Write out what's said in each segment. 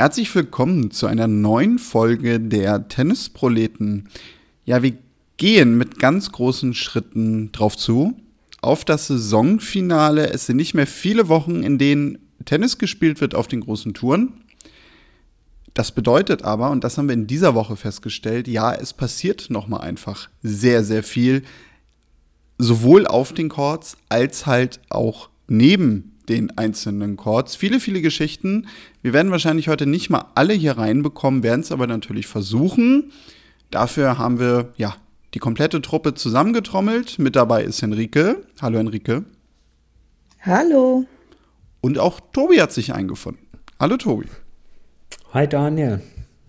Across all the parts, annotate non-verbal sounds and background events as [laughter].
Herzlich willkommen zu einer neuen Folge der Tennisproleten. Ja, wir gehen mit ganz großen Schritten drauf zu. Auf das Saisonfinale. Es sind nicht mehr viele Wochen, in denen Tennis gespielt wird auf den großen Touren. Das bedeutet aber, und das haben wir in dieser Woche festgestellt, ja, es passiert nochmal einfach sehr, sehr viel. Sowohl auf den Courts als halt auch neben den einzelnen Chords. Viele, viele Geschichten. Wir werden wahrscheinlich heute nicht mal alle hier reinbekommen, werden es aber natürlich versuchen. Dafür haben wir ja die komplette Truppe zusammengetrommelt. Mit dabei ist Henrike. Hallo Henrike. Hallo. Und auch Tobi hat sich eingefunden. Hallo Tobi. Hi Daniel.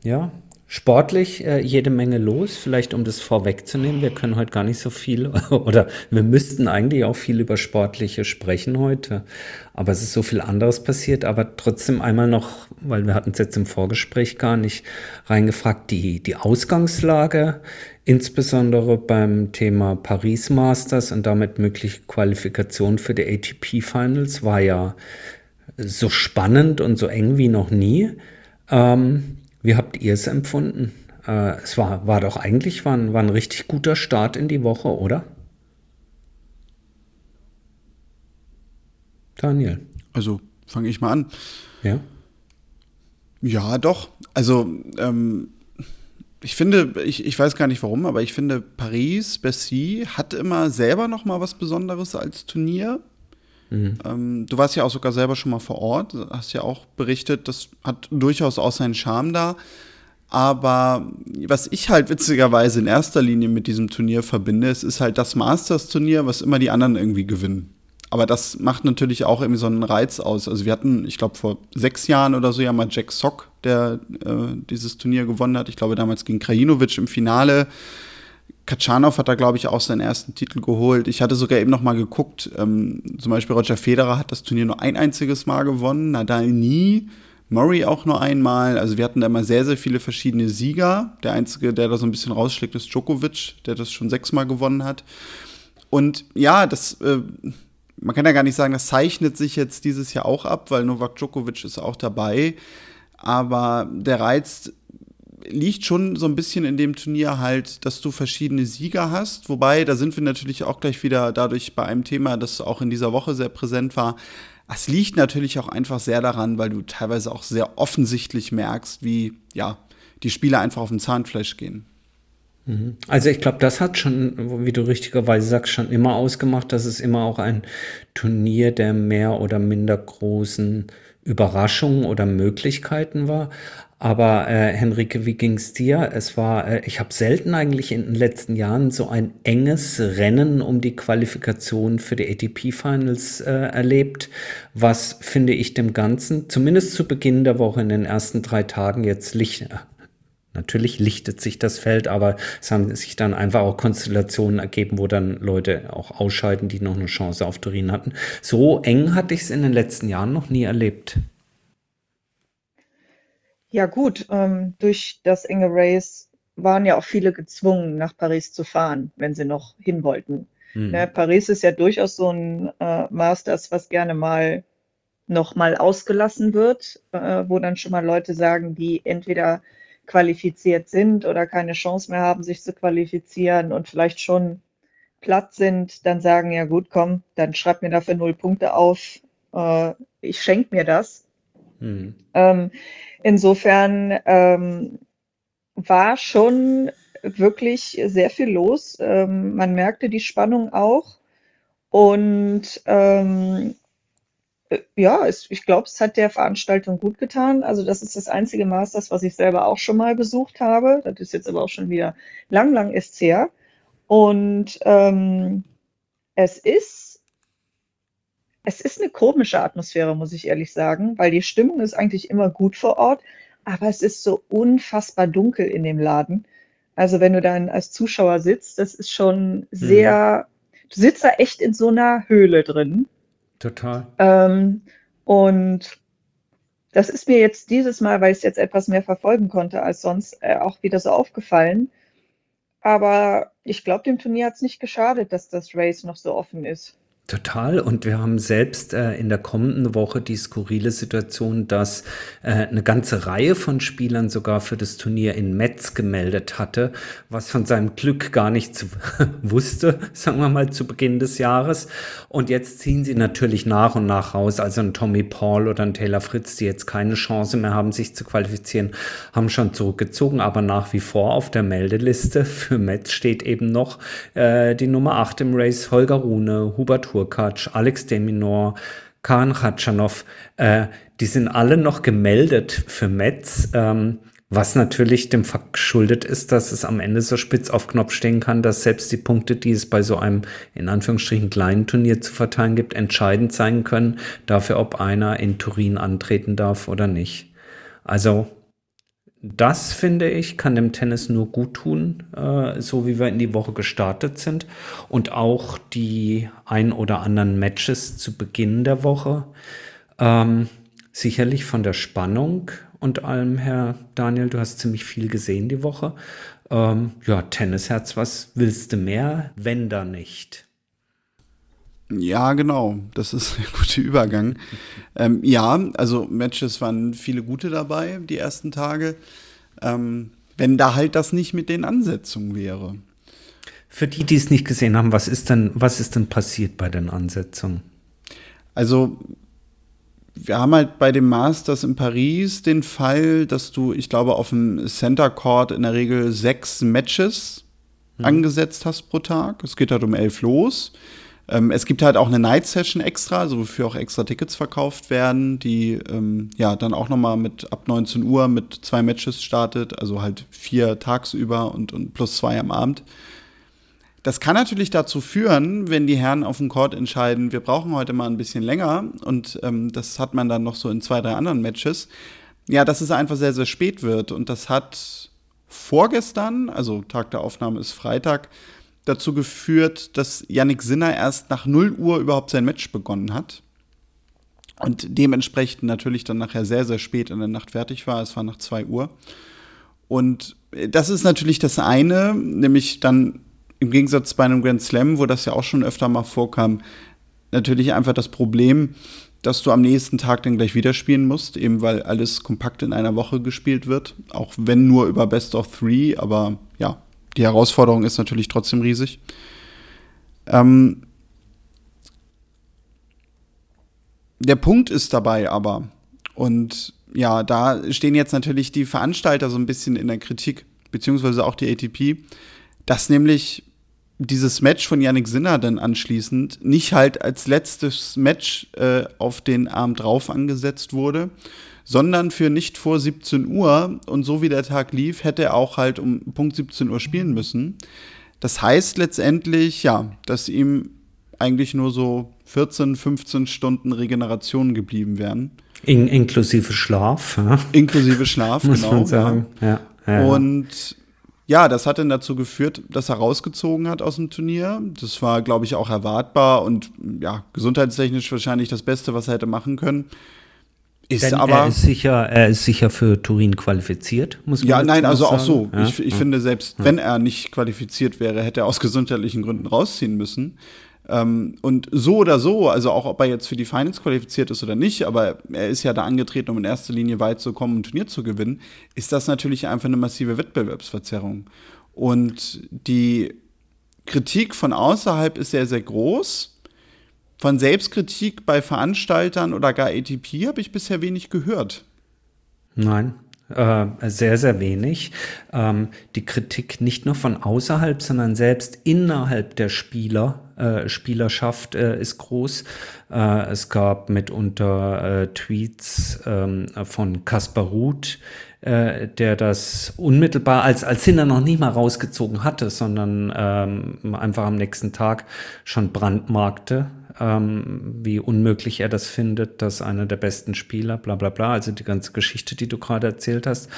Ja, Sportlich äh, jede Menge los, vielleicht um das vorwegzunehmen. Wir können heute gar nicht so viel [laughs] oder wir müssten eigentlich auch viel über Sportliche sprechen heute. Aber es ist so viel anderes passiert. Aber trotzdem einmal noch, weil wir hatten es jetzt im Vorgespräch gar nicht reingefragt, die, die Ausgangslage, insbesondere beim Thema Paris Masters und damit mögliche Qualifikation für die ATP Finals war ja so spannend und so eng wie noch nie. Ähm, wie habt ihr es empfunden? Äh, es war, war doch eigentlich war ein, war ein richtig guter Start in die Woche, oder? Daniel. Also fange ich mal an. Ja. Ja, doch. Also ähm, ich finde, ich, ich weiß gar nicht warum, aber ich finde, Paris, Bercy hat immer selber noch mal was Besonderes als Turnier. Mhm. Ähm, du warst ja auch sogar selber schon mal vor Ort, hast ja auch berichtet, das hat durchaus auch seinen Charme da. Aber was ich halt witzigerweise in erster Linie mit diesem Turnier verbinde, es ist halt das Masters-Turnier, was immer die anderen irgendwie gewinnen. Aber das macht natürlich auch irgendwie so einen Reiz aus. Also wir hatten, ich glaube, vor sechs Jahren oder so ja mal Jack Sock, der äh, dieses Turnier gewonnen hat. Ich glaube damals gegen Krajinovic im Finale. Katschanov hat da, glaube ich, auch seinen ersten Titel geholt. Ich hatte sogar eben noch mal geguckt, ähm, zum Beispiel Roger Federer hat das Turnier nur ein einziges Mal gewonnen, Nadal nie, Murray auch nur einmal. Also wir hatten da immer sehr, sehr viele verschiedene Sieger. Der einzige, der da so ein bisschen rausschlägt, ist Djokovic, der das schon sechsmal gewonnen hat. Und ja, das, äh, man kann ja gar nicht sagen, das zeichnet sich jetzt dieses Jahr auch ab, weil Novak Djokovic ist auch dabei. Aber der Reiz liegt schon so ein bisschen in dem Turnier halt, dass du verschiedene Sieger hast. Wobei, da sind wir natürlich auch gleich wieder dadurch bei einem Thema, das auch in dieser Woche sehr präsent war. Es liegt natürlich auch einfach sehr daran, weil du teilweise auch sehr offensichtlich merkst, wie ja, die Spieler einfach auf den Zahnfleisch gehen. Mhm. Also ich glaube, das hat schon, wie du richtigerweise sagst, schon immer ausgemacht, dass es immer auch ein Turnier der mehr oder minder großen Überraschungen oder Möglichkeiten war. Aber äh, Henrike, wie ging's dir? Es war, äh, ich habe selten eigentlich in den letzten Jahren so ein enges Rennen um die Qualifikation für die ATP Finals äh, erlebt, was finde ich dem Ganzen, zumindest zu Beginn der Woche in den ersten drei Tagen jetzt Licht. Äh, natürlich lichtet sich das Feld, aber es haben sich dann einfach auch Konstellationen ergeben, wo dann Leute auch ausscheiden, die noch eine Chance auf Turin hatten. So eng hatte ich es in den letzten Jahren noch nie erlebt. Ja gut, ähm, durch das enge Race waren ja auch viele gezwungen, nach Paris zu fahren, wenn sie noch hin wollten. Mhm. Ne, Paris ist ja durchaus so ein äh, Masters, was gerne mal noch mal ausgelassen wird, äh, wo dann schon mal Leute sagen, die entweder qualifiziert sind oder keine Chance mehr haben, sich zu qualifizieren und vielleicht schon platt sind, dann sagen, ja gut, komm, dann schreib mir dafür null Punkte auf, äh, ich schenke mir das. Mhm. Ähm, insofern ähm, war schon wirklich sehr viel los. Ähm, man merkte die Spannung auch. Und ähm, äh, ja, es, ich glaube, es hat der Veranstaltung gut getan. Also das ist das einzige Masters, was ich selber auch schon mal besucht habe. Das ist jetzt aber auch schon wieder lang, lang ist her. Und ähm, es ist es ist eine komische Atmosphäre, muss ich ehrlich sagen, weil die Stimmung ist eigentlich immer gut vor Ort, aber es ist so unfassbar dunkel in dem Laden. Also wenn du dann als Zuschauer sitzt, das ist schon sehr, mhm. du sitzt da echt in so einer Höhle drin. Total. Ähm, und das ist mir jetzt dieses Mal, weil ich es jetzt etwas mehr verfolgen konnte als sonst, äh, auch wieder so aufgefallen. Aber ich glaube, dem Turnier hat es nicht geschadet, dass das Race noch so offen ist. Total. Und wir haben selbst äh, in der kommenden Woche die skurrile Situation, dass äh, eine ganze Reihe von Spielern sogar für das Turnier in Metz gemeldet hatte, was von seinem Glück gar nicht zu, [laughs] wusste, sagen wir mal, zu Beginn des Jahres. Und jetzt ziehen sie natürlich nach und nach raus. Also ein Tommy Paul oder ein Taylor Fritz, die jetzt keine Chance mehr haben, sich zu qualifizieren, haben schon zurückgezogen, aber nach wie vor auf der Meldeliste für Metz steht eben noch äh, die Nummer 8 im Race, Holger Rune, Hubert Hur Hurkacz, Alex Deminor, Khan Khatschanov, äh, die sind alle noch gemeldet für Metz, ähm, was natürlich dem Fakt geschuldet ist, dass es am Ende so spitz auf Knopf stehen kann, dass selbst die Punkte, die es bei so einem in Anführungsstrichen kleinen Turnier zu verteilen gibt, entscheidend sein können dafür, ob einer in Turin antreten darf oder nicht. Also das finde ich, kann dem Tennis nur gut tun, äh, so wie wir in die Woche gestartet sind. Und auch die ein oder anderen Matches zu Beginn der Woche. Ähm, sicherlich von der Spannung und allem her, Daniel, du hast ziemlich viel gesehen die Woche. Ähm, ja, Tennisherz, was willst du mehr, wenn da nicht? Ja, genau. Das ist [laughs] ein guter Übergang. Ähm, ja, also Matches waren viele gute dabei, die ersten Tage. Ähm, wenn da halt das nicht mit den Ansetzungen wäre. Für die, die es nicht gesehen haben, was ist denn, was ist denn passiert bei den Ansetzungen? Also, wir haben halt bei dem Masters in Paris den Fall, dass du, ich glaube, auf dem Center Court in der Regel sechs Matches hm. angesetzt hast pro Tag. Es geht halt um elf los. Ähm, es gibt halt auch eine Night Session extra, also wofür auch extra Tickets verkauft werden, die ähm, ja dann auch nochmal mit ab 19 Uhr mit zwei Matches startet, also halt vier tagsüber und, und plus zwei am Abend. Das kann natürlich dazu führen, wenn die Herren auf dem Court entscheiden, wir brauchen heute mal ein bisschen länger und ähm, das hat man dann noch so in zwei, drei anderen Matches, ja, dass es einfach sehr, sehr spät wird und das hat vorgestern, also Tag der Aufnahme ist Freitag, dazu geführt, dass Yannick Sinner erst nach 0 Uhr überhaupt sein Match begonnen hat. Und dementsprechend natürlich dann nachher sehr, sehr spät in der Nacht fertig war. Es war nach 2 Uhr. Und das ist natürlich das eine, nämlich dann im Gegensatz bei einem Grand Slam, wo das ja auch schon öfter mal vorkam, natürlich einfach das Problem, dass du am nächsten Tag dann gleich wieder spielen musst, eben weil alles kompakt in einer Woche gespielt wird, auch wenn nur über Best of Three, aber ja, die Herausforderung ist natürlich trotzdem riesig. Ähm, der Punkt ist dabei aber, und ja, da stehen jetzt natürlich die Veranstalter so ein bisschen in der Kritik, beziehungsweise auch die ATP, dass nämlich dieses Match von Yannick Sinner dann anschließend nicht halt als letztes Match äh, auf den Abend drauf angesetzt wurde, sondern für nicht vor 17 Uhr. Und so wie der Tag lief, hätte er auch halt um Punkt 17 Uhr spielen müssen. Das heißt letztendlich, ja, dass ihm eigentlich nur so 14, 15 Stunden Regeneration geblieben wären. In, inklusive Schlaf. Ja. Inklusive [laughs] Schlaf, Muss genau. Man sagen. Ja. Ja, Und ja, das hat dann dazu geführt, dass er rausgezogen hat aus dem Turnier. Das war, glaube ich, auch erwartbar und ja, gesundheitstechnisch wahrscheinlich das Beste, was er hätte machen können. Ist Denn aber, er ist sicher, er ist sicher für Turin qualifiziert, muss man Ja, nein, also sagen. auch so. Ja? Ich, ich ja. finde, selbst ja. wenn er nicht qualifiziert wäre, hätte er aus gesundheitlichen Gründen rausziehen müssen. Ähm, und so oder so, also auch ob er jetzt für die Finals qualifiziert ist oder nicht, aber er ist ja da angetreten, um in erster Linie weit zu kommen und ein Turnier zu gewinnen, ist das natürlich einfach eine massive Wettbewerbsverzerrung. Und die Kritik von außerhalb ist sehr, sehr groß von Selbstkritik bei Veranstaltern oder gar ATP habe ich bisher wenig gehört. Nein, äh, sehr, sehr wenig. Ähm, die Kritik nicht nur von außerhalb, sondern selbst innerhalb der Spieler, äh, Spielerschaft äh, ist groß. Es gab mitunter Tweets ähm, von Kaspar Ruth, der das unmittelbar als, als Hinder noch nicht mal rausgezogen hatte, sondern ähm, einfach am nächsten Tag schon brandmarkte ähm, wie unmöglich er das findet, dass einer der besten Spieler, bla bla bla, also die ganze Geschichte, die du gerade erzählt hast.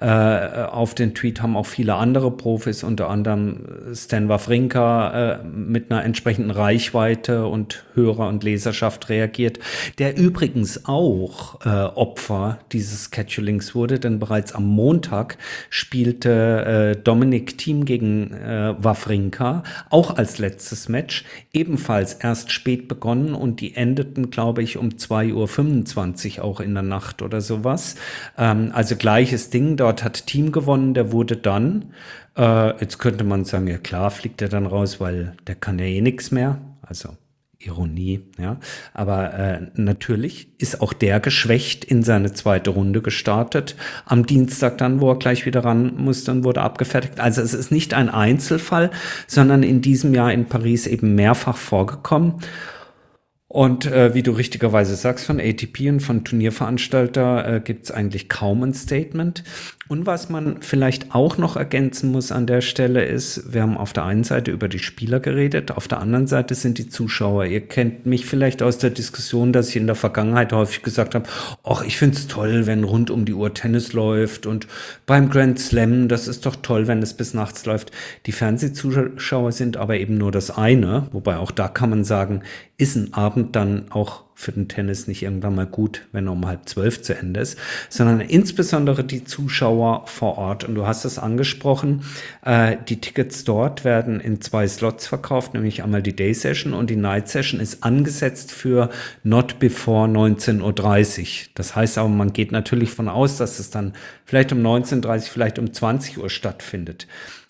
Äh, auf den Tweet haben auch viele andere Profis, unter anderem Stan Wawrinka, äh, mit einer entsprechenden Reichweite und Hörer und Leserschaft reagiert, der übrigens auch äh, Opfer dieses Schedulings wurde, denn bereits am Montag spielte äh, Dominik Thiem gegen äh, Wawrinka, auch als letztes Match, ebenfalls erst spät begonnen und die endeten, glaube ich, um 2.25 Uhr auch in der Nacht oder sowas. Ähm, also gleiches Ding, dort hat Team gewonnen, der wurde dann, äh, jetzt könnte man sagen, ja klar, fliegt er dann raus, weil der kann ja eh nichts mehr. Also Ironie, ja. Aber äh, natürlich ist auch der geschwächt in seine zweite Runde gestartet. Am Dienstag dann, wo er gleich wieder ran musste und wurde abgefertigt. Also es ist nicht ein Einzelfall, sondern in diesem Jahr in Paris eben mehrfach vorgekommen. Und äh, wie du richtigerweise sagst, von ATP und von Turnierveranstalter äh, gibt es eigentlich kaum ein Statement. Und was man vielleicht auch noch ergänzen muss an der Stelle ist, wir haben auf der einen Seite über die Spieler geredet, auf der anderen Seite sind die Zuschauer. Ihr kennt mich vielleicht aus der Diskussion, dass ich in der Vergangenheit häufig gesagt habe, ach, ich find's toll, wenn rund um die Uhr Tennis läuft und beim Grand Slam, das ist doch toll, wenn es bis nachts läuft. Die Fernsehzuschauer sind aber eben nur das eine, wobei auch da kann man sagen, ist ein Abend dann auch für den Tennis nicht irgendwann mal gut, wenn er um halb zwölf zu Ende ist, sondern insbesondere die Zuschauer vor Ort. Und du hast es angesprochen, äh, die Tickets dort werden in zwei Slots verkauft, nämlich einmal die Day Session und die Night Session ist angesetzt für not before 19.30 Uhr. Das heißt aber, man geht natürlich von aus, dass es dann vielleicht um 19.30 Uhr, vielleicht um 20 Uhr stattfindet.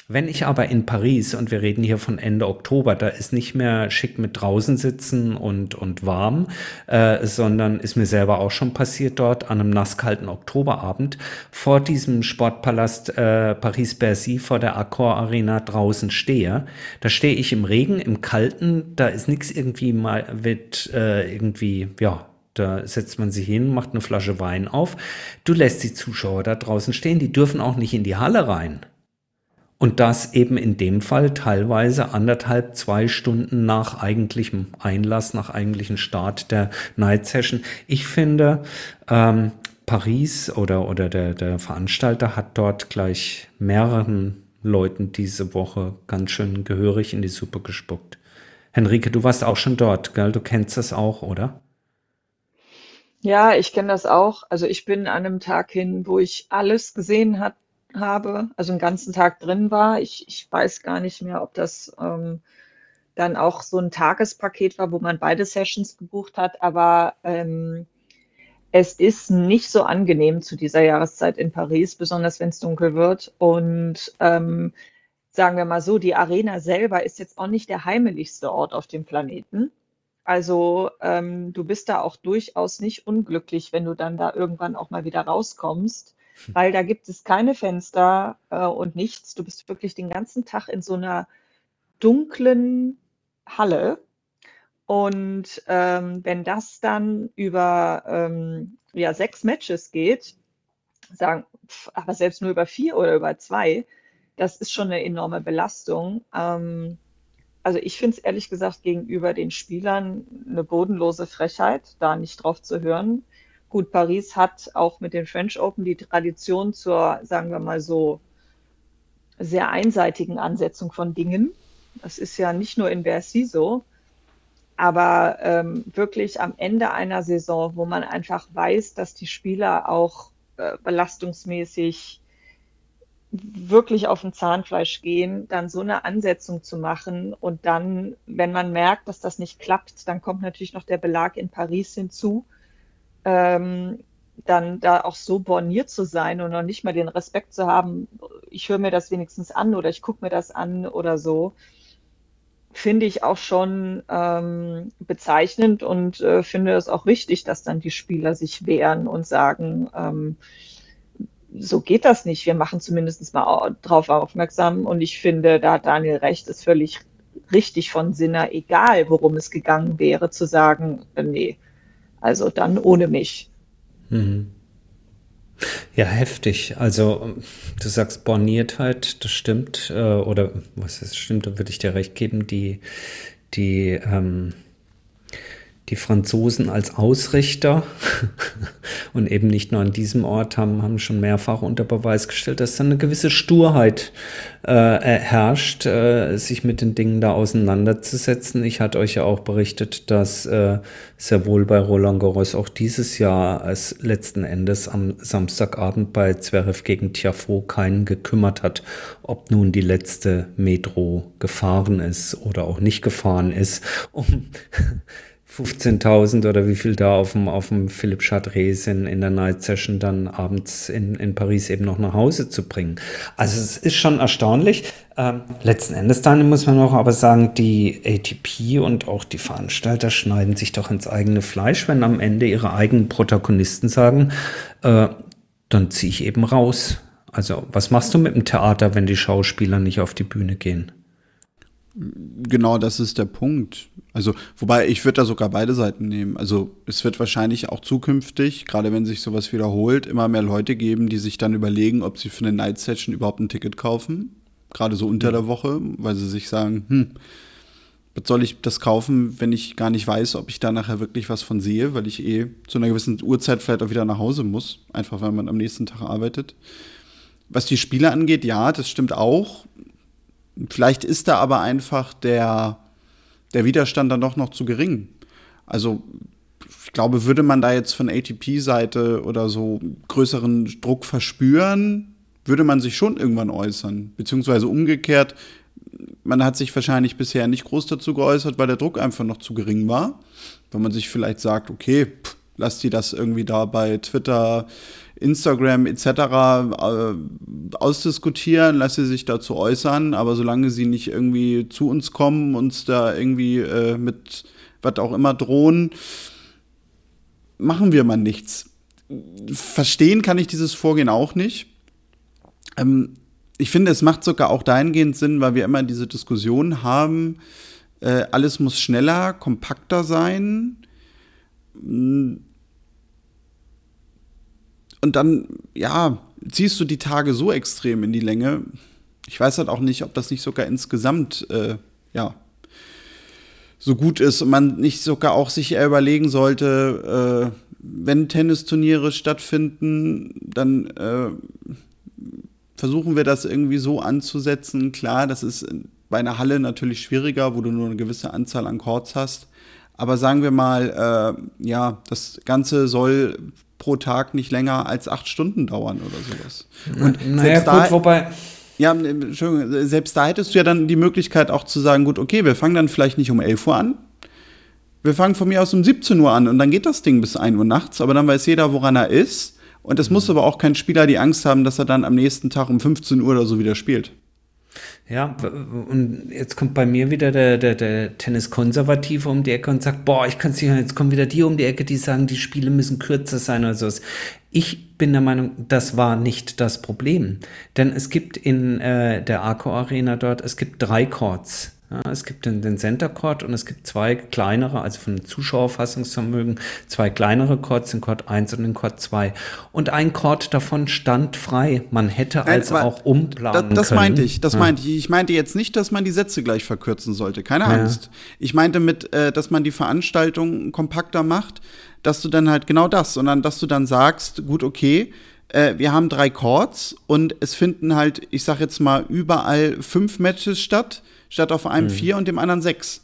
Wenn ich aber in Paris, und wir reden hier von Ende Oktober, da ist nicht mehr schick mit draußen sitzen und, und warm, äh, sondern ist mir selber auch schon passiert dort an einem nasskalten Oktoberabend vor diesem Sportpalast äh, Paris-Bercy vor der Accor Arena draußen stehe. Da stehe ich im Regen, im Kalten, da ist nichts irgendwie mal, wird äh, irgendwie, ja, da setzt man sich hin, macht eine Flasche Wein auf. Du lässt die Zuschauer da draußen stehen, die dürfen auch nicht in die Halle rein. Und das eben in dem Fall teilweise anderthalb, zwei Stunden nach eigentlichem Einlass, nach eigentlichem Start der Night Session. Ich finde, ähm, Paris oder, oder der, der Veranstalter hat dort gleich mehreren Leuten diese Woche ganz schön gehörig in die Suppe gespuckt. Henrike, du warst auch schon dort, gell? Du kennst das auch, oder? Ja, ich kenne das auch. Also ich bin an einem Tag hin, wo ich alles gesehen habe, habe, also einen ganzen Tag drin war. Ich, ich weiß gar nicht mehr, ob das ähm, dann auch so ein Tagespaket war, wo man beide Sessions gebucht hat, aber ähm, es ist nicht so angenehm zu dieser Jahreszeit in Paris, besonders wenn es dunkel wird. Und ähm, sagen wir mal so, die Arena selber ist jetzt auch nicht der heimeligste Ort auf dem Planeten. Also ähm, du bist da auch durchaus nicht unglücklich, wenn du dann da irgendwann auch mal wieder rauskommst weil da gibt es keine Fenster äh, und nichts. Du bist wirklich den ganzen Tag in so einer dunklen Halle. Und ähm, wenn das dann über ähm, ja, sechs Matches geht, sagen, pf, aber selbst nur über vier oder über zwei, das ist schon eine enorme Belastung. Ähm, also ich finde es ehrlich gesagt gegenüber den Spielern eine bodenlose Frechheit, da nicht drauf zu hören. Gut, Paris hat auch mit den French Open die Tradition zur, sagen wir mal so, sehr einseitigen Ansetzung von Dingen. Das ist ja nicht nur in Bercy so, aber ähm, wirklich am Ende einer Saison, wo man einfach weiß, dass die Spieler auch äh, belastungsmäßig wirklich auf den Zahnfleisch gehen, dann so eine Ansetzung zu machen und dann, wenn man merkt, dass das nicht klappt, dann kommt natürlich noch der Belag in Paris hinzu ähm, dann da auch so borniert zu sein und noch nicht mal den Respekt zu haben, ich höre mir das wenigstens an oder ich gucke mir das an oder so, finde ich auch schon ähm, bezeichnend und äh, finde es auch wichtig, dass dann die Spieler sich wehren und sagen, ähm, so geht das nicht. Wir machen zumindest mal drauf aufmerksam. Und ich finde, da hat Daniel recht, ist völlig richtig von Sinner, egal worum es gegangen wäre, zu sagen, äh, nee, also dann ohne mich. Mhm. Ja, heftig. Also du sagst Borniertheit, das stimmt. Äh, oder was ist stimmt, da würde ich dir recht geben. Die, die, ähm, die Franzosen als Ausrichter [laughs] und eben nicht nur an diesem Ort haben, haben schon mehrfach unter Beweis gestellt, dass dann eine gewisse Sturheit äh, herrscht, äh, sich mit den Dingen da auseinanderzusetzen. Ich hatte euch ja auch berichtet, dass äh, sehr wohl bei Roland Garros auch dieses Jahr es letzten Endes am Samstagabend bei Zverev gegen Tiafoe keinen gekümmert hat, ob nun die letzte Metro gefahren ist oder auch nicht gefahren ist, um 15.000 oder wie viel da auf dem, auf dem Philipp Chadres in, in der Night Session dann abends in, in Paris eben noch nach Hause zu bringen. Also es ist schon erstaunlich. Ähm, letzten Endes dann muss man auch aber sagen, die ATP und auch die Veranstalter schneiden sich doch ins eigene Fleisch, wenn am Ende ihre eigenen Protagonisten sagen, äh, dann ziehe ich eben raus. Also was machst du mit dem Theater, wenn die Schauspieler nicht auf die Bühne gehen? Genau, das ist der Punkt. Also, wobei ich würde da sogar beide Seiten nehmen. Also, es wird wahrscheinlich auch zukünftig, gerade wenn sich sowas wiederholt, immer mehr Leute geben, die sich dann überlegen, ob sie für eine Night Session überhaupt ein Ticket kaufen. Gerade so unter der Woche, weil sie sich sagen, hm, was soll ich das kaufen, wenn ich gar nicht weiß, ob ich da nachher wirklich was von sehe, weil ich eh zu einer gewissen Uhrzeit vielleicht auch wieder nach Hause muss, einfach weil man am nächsten Tag arbeitet. Was die Spiele angeht, ja, das stimmt auch. Vielleicht ist da aber einfach der, der Widerstand dann doch noch zu gering. Also ich glaube, würde man da jetzt von ATP-Seite oder so größeren Druck verspüren, würde man sich schon irgendwann äußern. Beziehungsweise umgekehrt, man hat sich wahrscheinlich bisher nicht groß dazu geäußert, weil der Druck einfach noch zu gering war. Wenn man sich vielleicht sagt, okay, pff, lass die das irgendwie da bei Twitter Instagram etc. ausdiskutieren, lass sie sich dazu äußern, aber solange sie nicht irgendwie zu uns kommen, uns da irgendwie äh, mit was auch immer drohen, machen wir mal nichts. Verstehen kann ich dieses Vorgehen auch nicht. Ähm, ich finde, es macht sogar auch dahingehend Sinn, weil wir immer diese Diskussion haben, äh, alles muss schneller, kompakter sein und dann, ja, ziehst du die Tage so extrem in die Länge. Ich weiß halt auch nicht, ob das nicht sogar insgesamt, äh, ja, so gut ist und man nicht sogar auch sich eher überlegen sollte, äh, wenn Tennisturniere stattfinden, dann äh, versuchen wir das irgendwie so anzusetzen. Klar, das ist bei einer Halle natürlich schwieriger, wo du nur eine gewisse Anzahl an Chords hast. Aber sagen wir mal, äh, ja, das Ganze soll pro Tag nicht länger als acht Stunden dauern oder sowas. Und naja, gut, wobei. Ja, Entschuldigung, selbst da hättest du ja dann die Möglichkeit auch zu sagen, gut, okay, wir fangen dann vielleicht nicht um 11 Uhr an. Wir fangen von mir aus um 17 Uhr an und dann geht das Ding bis 1 Uhr nachts, aber dann weiß jeder, woran er ist. Und es muss aber auch kein Spieler die Angst haben, dass er dann am nächsten Tag um 15 Uhr oder so wieder spielt. Ja, und jetzt kommt bei mir wieder der, der, der Tennis-Konservative um die Ecke und sagt, boah, ich kann es nicht hören, jetzt kommen wieder die um die Ecke, die sagen, die Spiele müssen kürzer sein oder so. Ich bin der Meinung, das war nicht das Problem. Denn es gibt in äh, der Arco Arena dort, es gibt drei Chords. Ja, es gibt den, den Center Court und es gibt zwei kleinere, also von Zuschauerfassungsvermögen, zwei kleinere Chords, den Chord 1 und den Chord 2. Und ein Chord davon stand frei. Man hätte Nein, also auch umplanen das, das können. meinte ich, das ja. meinte ich. Ich meinte jetzt nicht, dass man die Sätze gleich verkürzen sollte. Keine ja. Angst. Ich meinte mit, äh, dass man die Veranstaltung kompakter macht, dass du dann halt genau das, sondern dass du dann sagst, gut, okay, äh, wir haben drei Chords und es finden halt, ich sag jetzt mal, überall fünf Matches statt statt auf einem mhm. vier und dem anderen sechs.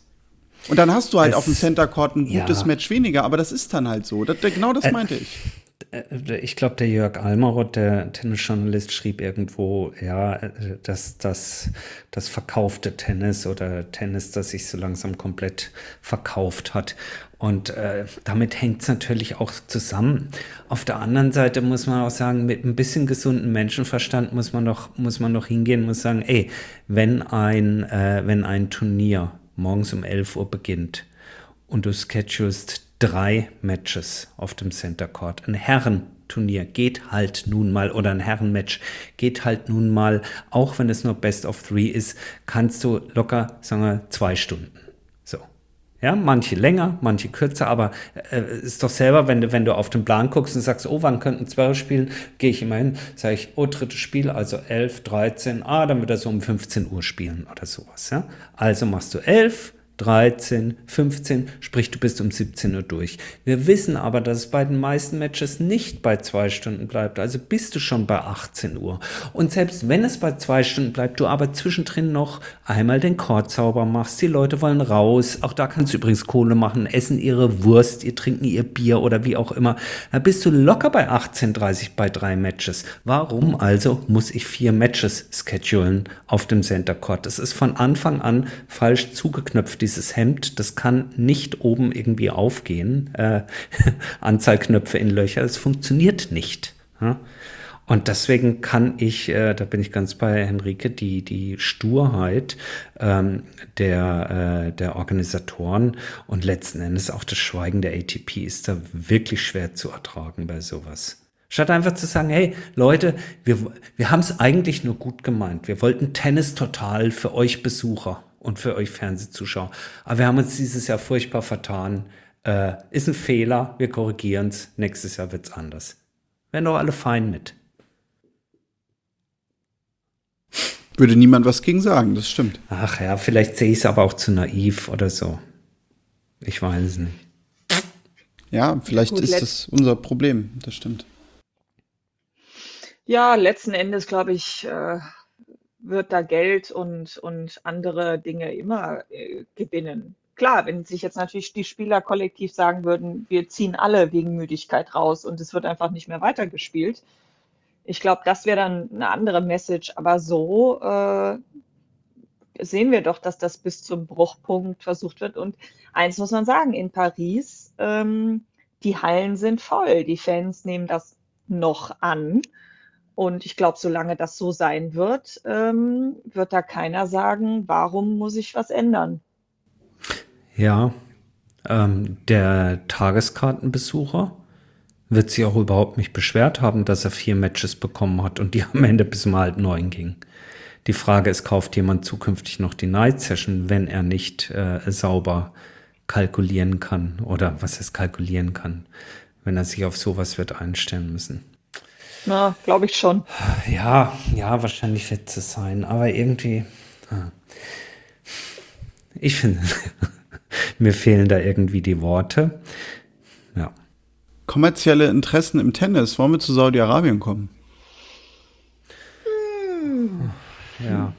Und dann hast du halt das, auf dem Center Court ein gutes ja. Match weniger, aber das ist dann halt so. Das, genau das äh, meinte. Äh, ich glaube, der Jörg Almaroth, der Tennisjournalist, schrieb irgendwo, ja, äh, dass das, das verkaufte Tennis oder Tennis, das sich so langsam komplett verkauft hat. Und äh, damit hängt es natürlich auch zusammen. Auf der anderen Seite muss man auch sagen, mit ein bisschen gesunden Menschenverstand muss man doch, muss man doch hingehen, muss sagen, ey, wenn ein, äh, wenn ein Turnier morgens um 11 Uhr beginnt und du schedulst drei Matches auf dem Center Court, ein Herrenturnier geht halt nun mal oder ein Herrenmatch geht halt nun mal, auch wenn es nur Best of Three ist, kannst du locker, sagen wir, zwei Stunden. Ja, manche länger, manche kürzer, aber äh, ist doch selber, wenn du, wenn du auf den Plan guckst und sagst, oh, wann könnten zwei spielen, gehe ich immer hin, sage ich, oh, drittes Spiel, also 11, 13, ah, dann wird er so um 15 Uhr spielen oder sowas. Ja? Also machst du 11, 13, 15, sprich du bist um 17 Uhr durch. Wir wissen aber, dass es bei den meisten Matches nicht bei zwei Stunden bleibt. Also bist du schon bei 18 Uhr. Und selbst wenn es bei zwei Stunden bleibt, du aber zwischendrin noch einmal den Chord sauber machst, die Leute wollen raus, auch da kannst du übrigens Kohle machen, essen ihre Wurst, ihr trinken ihr Bier oder wie auch immer, da bist du locker bei 18.30 bei drei Matches. Warum also muss ich vier Matches schedulen auf dem Center Court? Das ist von Anfang an falsch zugeknöpft, dieses Hemd, das kann nicht oben irgendwie aufgehen. Äh, [laughs] Anzahlknöpfe in Löcher, das funktioniert nicht. Ja? Und deswegen kann ich, äh, da bin ich ganz bei Henrike, die, die Sturheit ähm, der, äh, der Organisatoren und letzten Endes auch das Schweigen der ATP ist da wirklich schwer zu ertragen bei sowas. Statt einfach zu sagen, hey Leute, wir, wir haben es eigentlich nur gut gemeint. Wir wollten Tennis total für euch Besucher und für euch Fernsehzuschauer. Aber wir haben uns dieses Jahr furchtbar vertan. Äh, ist ein Fehler, wir korrigieren es. Nächstes Jahr wird es anders. Wären doch alle fein mit. Würde niemand was gegen sagen, das stimmt. Ach ja, vielleicht sehe ich es aber auch zu naiv oder so. Ich weiß es nicht. Ja, vielleicht Gut, ist das unser Problem, das stimmt. Ja, letzten Endes, glaube ich, äh, wird da Geld und, und andere Dinge immer äh, gewinnen. Klar, wenn sich jetzt natürlich die Spieler kollektiv sagen würden, wir ziehen alle wegen Müdigkeit raus und es wird einfach nicht mehr weitergespielt. Ich glaube, das wäre dann eine andere Message. Aber so äh, sehen wir doch, dass das bis zum Bruchpunkt versucht wird. Und eins muss man sagen, in Paris, ähm, die Hallen sind voll. Die Fans nehmen das noch an. Und ich glaube, solange das so sein wird, ähm, wird da keiner sagen, warum muss ich was ändern? Ja, ähm, der Tageskartenbesucher wird sich auch überhaupt nicht beschwert haben, dass er vier Matches bekommen hat und die [laughs] am Ende bis um halb neun ging. Die Frage ist, kauft jemand zukünftig noch die Night Session, wenn er nicht äh, sauber kalkulieren kann oder was es kalkulieren kann, wenn er sich auf sowas wird einstellen müssen. Na, glaube ich schon. Ja, ja, wahrscheinlich wird es sein, aber irgendwie. Ich finde, [laughs] mir fehlen da irgendwie die Worte. Ja. Kommerzielle Interessen im Tennis. Wollen wir zu Saudi-Arabien kommen? Ja.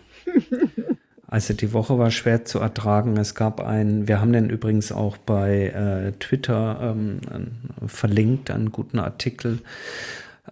Also die Woche war schwer zu ertragen. Es gab einen, wir haben den übrigens auch bei äh, Twitter ähm, verlinkt, einen guten Artikel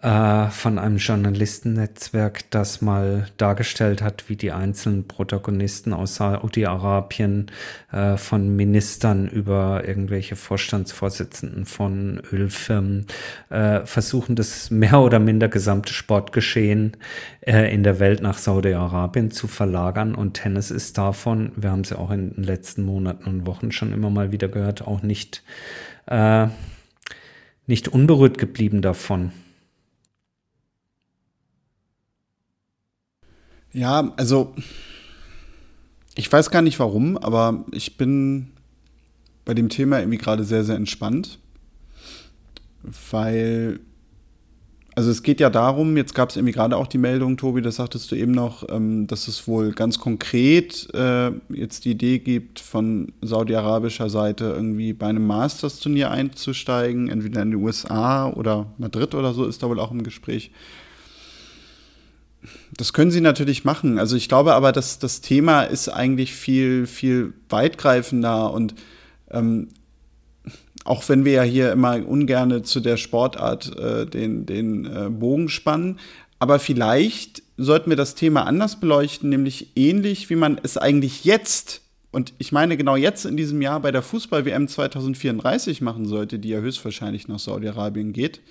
äh, von einem Journalistennetzwerk, das mal dargestellt hat, wie die einzelnen Protagonisten aus Saudi-Arabien äh, von Ministern über irgendwelche Vorstandsvorsitzenden von Ölfirmen äh, versuchen, das mehr oder minder gesamte Sportgeschehen äh, in der Welt nach Saudi-Arabien zu verlagern. Und Tennis ist davon, wir haben es ja auch in den letzten Monaten und Wochen schon immer mal wieder gehört, auch nicht, äh, nicht unberührt geblieben davon. Ja, also ich weiß gar nicht warum, aber ich bin bei dem Thema irgendwie gerade sehr, sehr entspannt, weil, also es geht ja darum, jetzt gab es irgendwie gerade auch die Meldung, Tobi, das sagtest du eben noch, ähm, dass es wohl ganz konkret äh, jetzt die Idee gibt, von saudi-arabischer Seite irgendwie bei einem Masters-Turnier einzusteigen, entweder in die USA oder Madrid oder so ist da wohl auch im Gespräch. Das können sie natürlich machen. Also ich glaube aber, dass das Thema ist eigentlich viel, viel weitgreifender und ähm, auch wenn wir ja hier immer ungerne zu der Sportart äh, den, den äh, Bogen spannen, aber vielleicht sollten wir das Thema anders beleuchten, nämlich ähnlich, wie man es eigentlich jetzt, und ich meine genau jetzt in diesem Jahr bei der Fußball-WM 2034 machen sollte, die ja höchstwahrscheinlich nach Saudi-Arabien geht,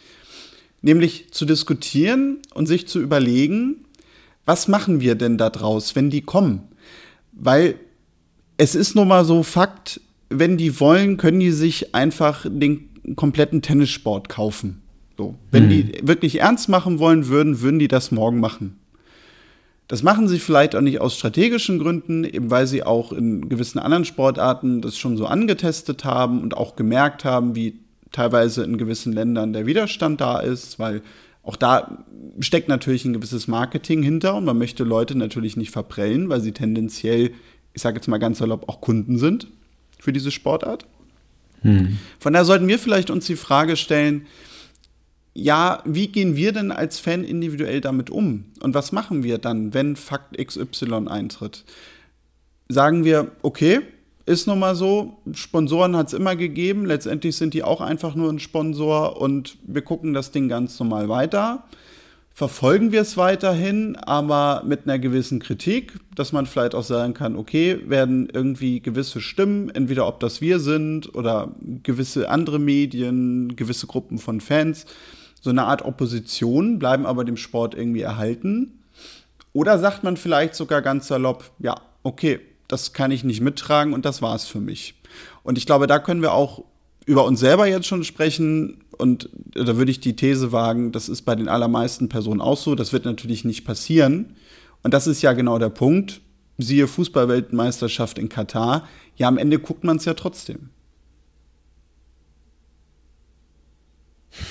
nämlich zu diskutieren und sich zu überlegen, was machen wir denn da draus, wenn die kommen? Weil es ist nun mal so Fakt, wenn die wollen, können die sich einfach den kompletten Tennissport kaufen. So. Wenn mhm. die wirklich ernst machen wollen würden, würden die das morgen machen. Das machen sie vielleicht auch nicht aus strategischen Gründen, eben weil sie auch in gewissen anderen Sportarten das schon so angetestet haben und auch gemerkt haben, wie teilweise in gewissen Ländern der Widerstand da ist, weil auch da steckt natürlich ein gewisses Marketing hinter und man möchte Leute natürlich nicht verprellen, weil sie tendenziell, ich sage jetzt mal ganz salopp, auch Kunden sind. für diese Sportart. Hm. Von daher sollten wir vielleicht uns die Frage stellen, ja, wie gehen wir denn als Fan individuell damit um? Und was machen wir dann, wenn Fakt XY eintritt? Sagen wir, okay, ist nun mal so, Sponsoren hat es immer gegeben, letztendlich sind die auch einfach nur ein Sponsor und wir gucken das Ding ganz normal weiter. Verfolgen wir es weiterhin, aber mit einer gewissen Kritik, dass man vielleicht auch sagen kann, okay, werden irgendwie gewisse Stimmen, entweder ob das wir sind oder gewisse andere Medien, gewisse Gruppen von Fans, so eine Art Opposition, bleiben aber dem Sport irgendwie erhalten? Oder sagt man vielleicht sogar ganz salopp, ja, okay, das kann ich nicht mittragen und das war's für mich. Und ich glaube, da können wir auch über uns selber jetzt schon sprechen. Und da würde ich die These wagen, das ist bei den allermeisten Personen auch so. Das wird natürlich nicht passieren. Und das ist ja genau der Punkt. Siehe Fußballweltmeisterschaft in Katar. Ja, am Ende guckt man es ja trotzdem.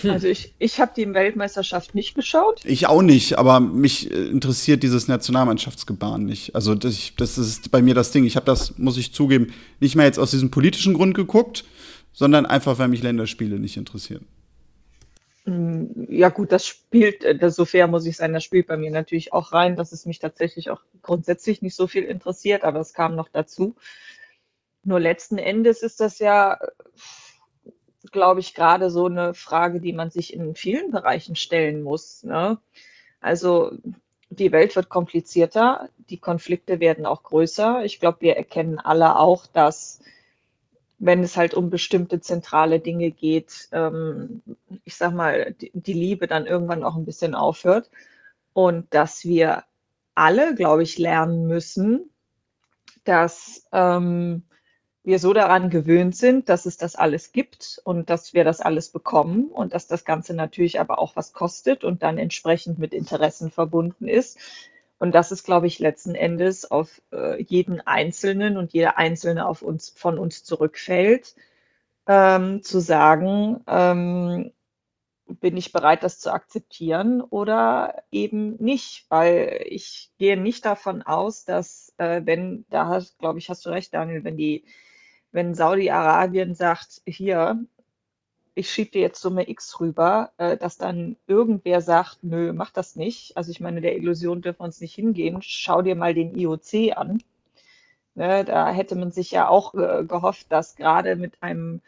Also ich, ich habe die Weltmeisterschaft nicht geschaut. Ich auch nicht, aber mich äh, interessiert dieses Nationalmannschaftsgebaren nicht. Also das, das ist bei mir das Ding. Ich habe das, muss ich zugeben, nicht mehr jetzt aus diesem politischen Grund geguckt, sondern einfach, weil mich Länderspiele nicht interessieren. Hm, ja gut, das spielt, äh, das, so fair muss ich sein, das spielt bei mir natürlich auch rein, dass es mich tatsächlich auch grundsätzlich nicht so viel interessiert, aber es kam noch dazu. Nur letzten Endes ist das ja glaube ich, gerade so eine Frage, die man sich in vielen Bereichen stellen muss. Ne? Also die Welt wird komplizierter, die Konflikte werden auch größer. Ich glaube, wir erkennen alle auch, dass wenn es halt um bestimmte zentrale Dinge geht, ähm, ich sag mal, die, Liebe dann irgendwann auch ein bisschen aufhört. Und dass wir alle, glaube ich, lernen müssen, dass ähm, wir so daran gewöhnt sind, dass es das alles gibt und dass wir das alles bekommen und dass das Ganze natürlich aber auch was kostet und dann entsprechend mit Interessen verbunden ist. Und das ist, glaube ich, letzten Endes auf äh, jeden Einzelnen und jeder Einzelne auf uns, von uns zurückfällt, ähm, zu sagen, ähm, bin ich bereit, das zu akzeptieren oder eben nicht, weil ich gehe nicht davon aus, dass äh, wenn, da glaube ich, hast du recht, Daniel, wenn die wenn Saudi-Arabien sagt, hier, ich schiebe dir jetzt Summe X rüber, äh, dass dann irgendwer sagt, nö, mach das nicht. Also ich meine, der Illusion dürfen wir uns nicht hingehen. Schau dir mal den IOC an. Ne, da hätte man sich ja auch äh, gehofft, dass gerade mit einem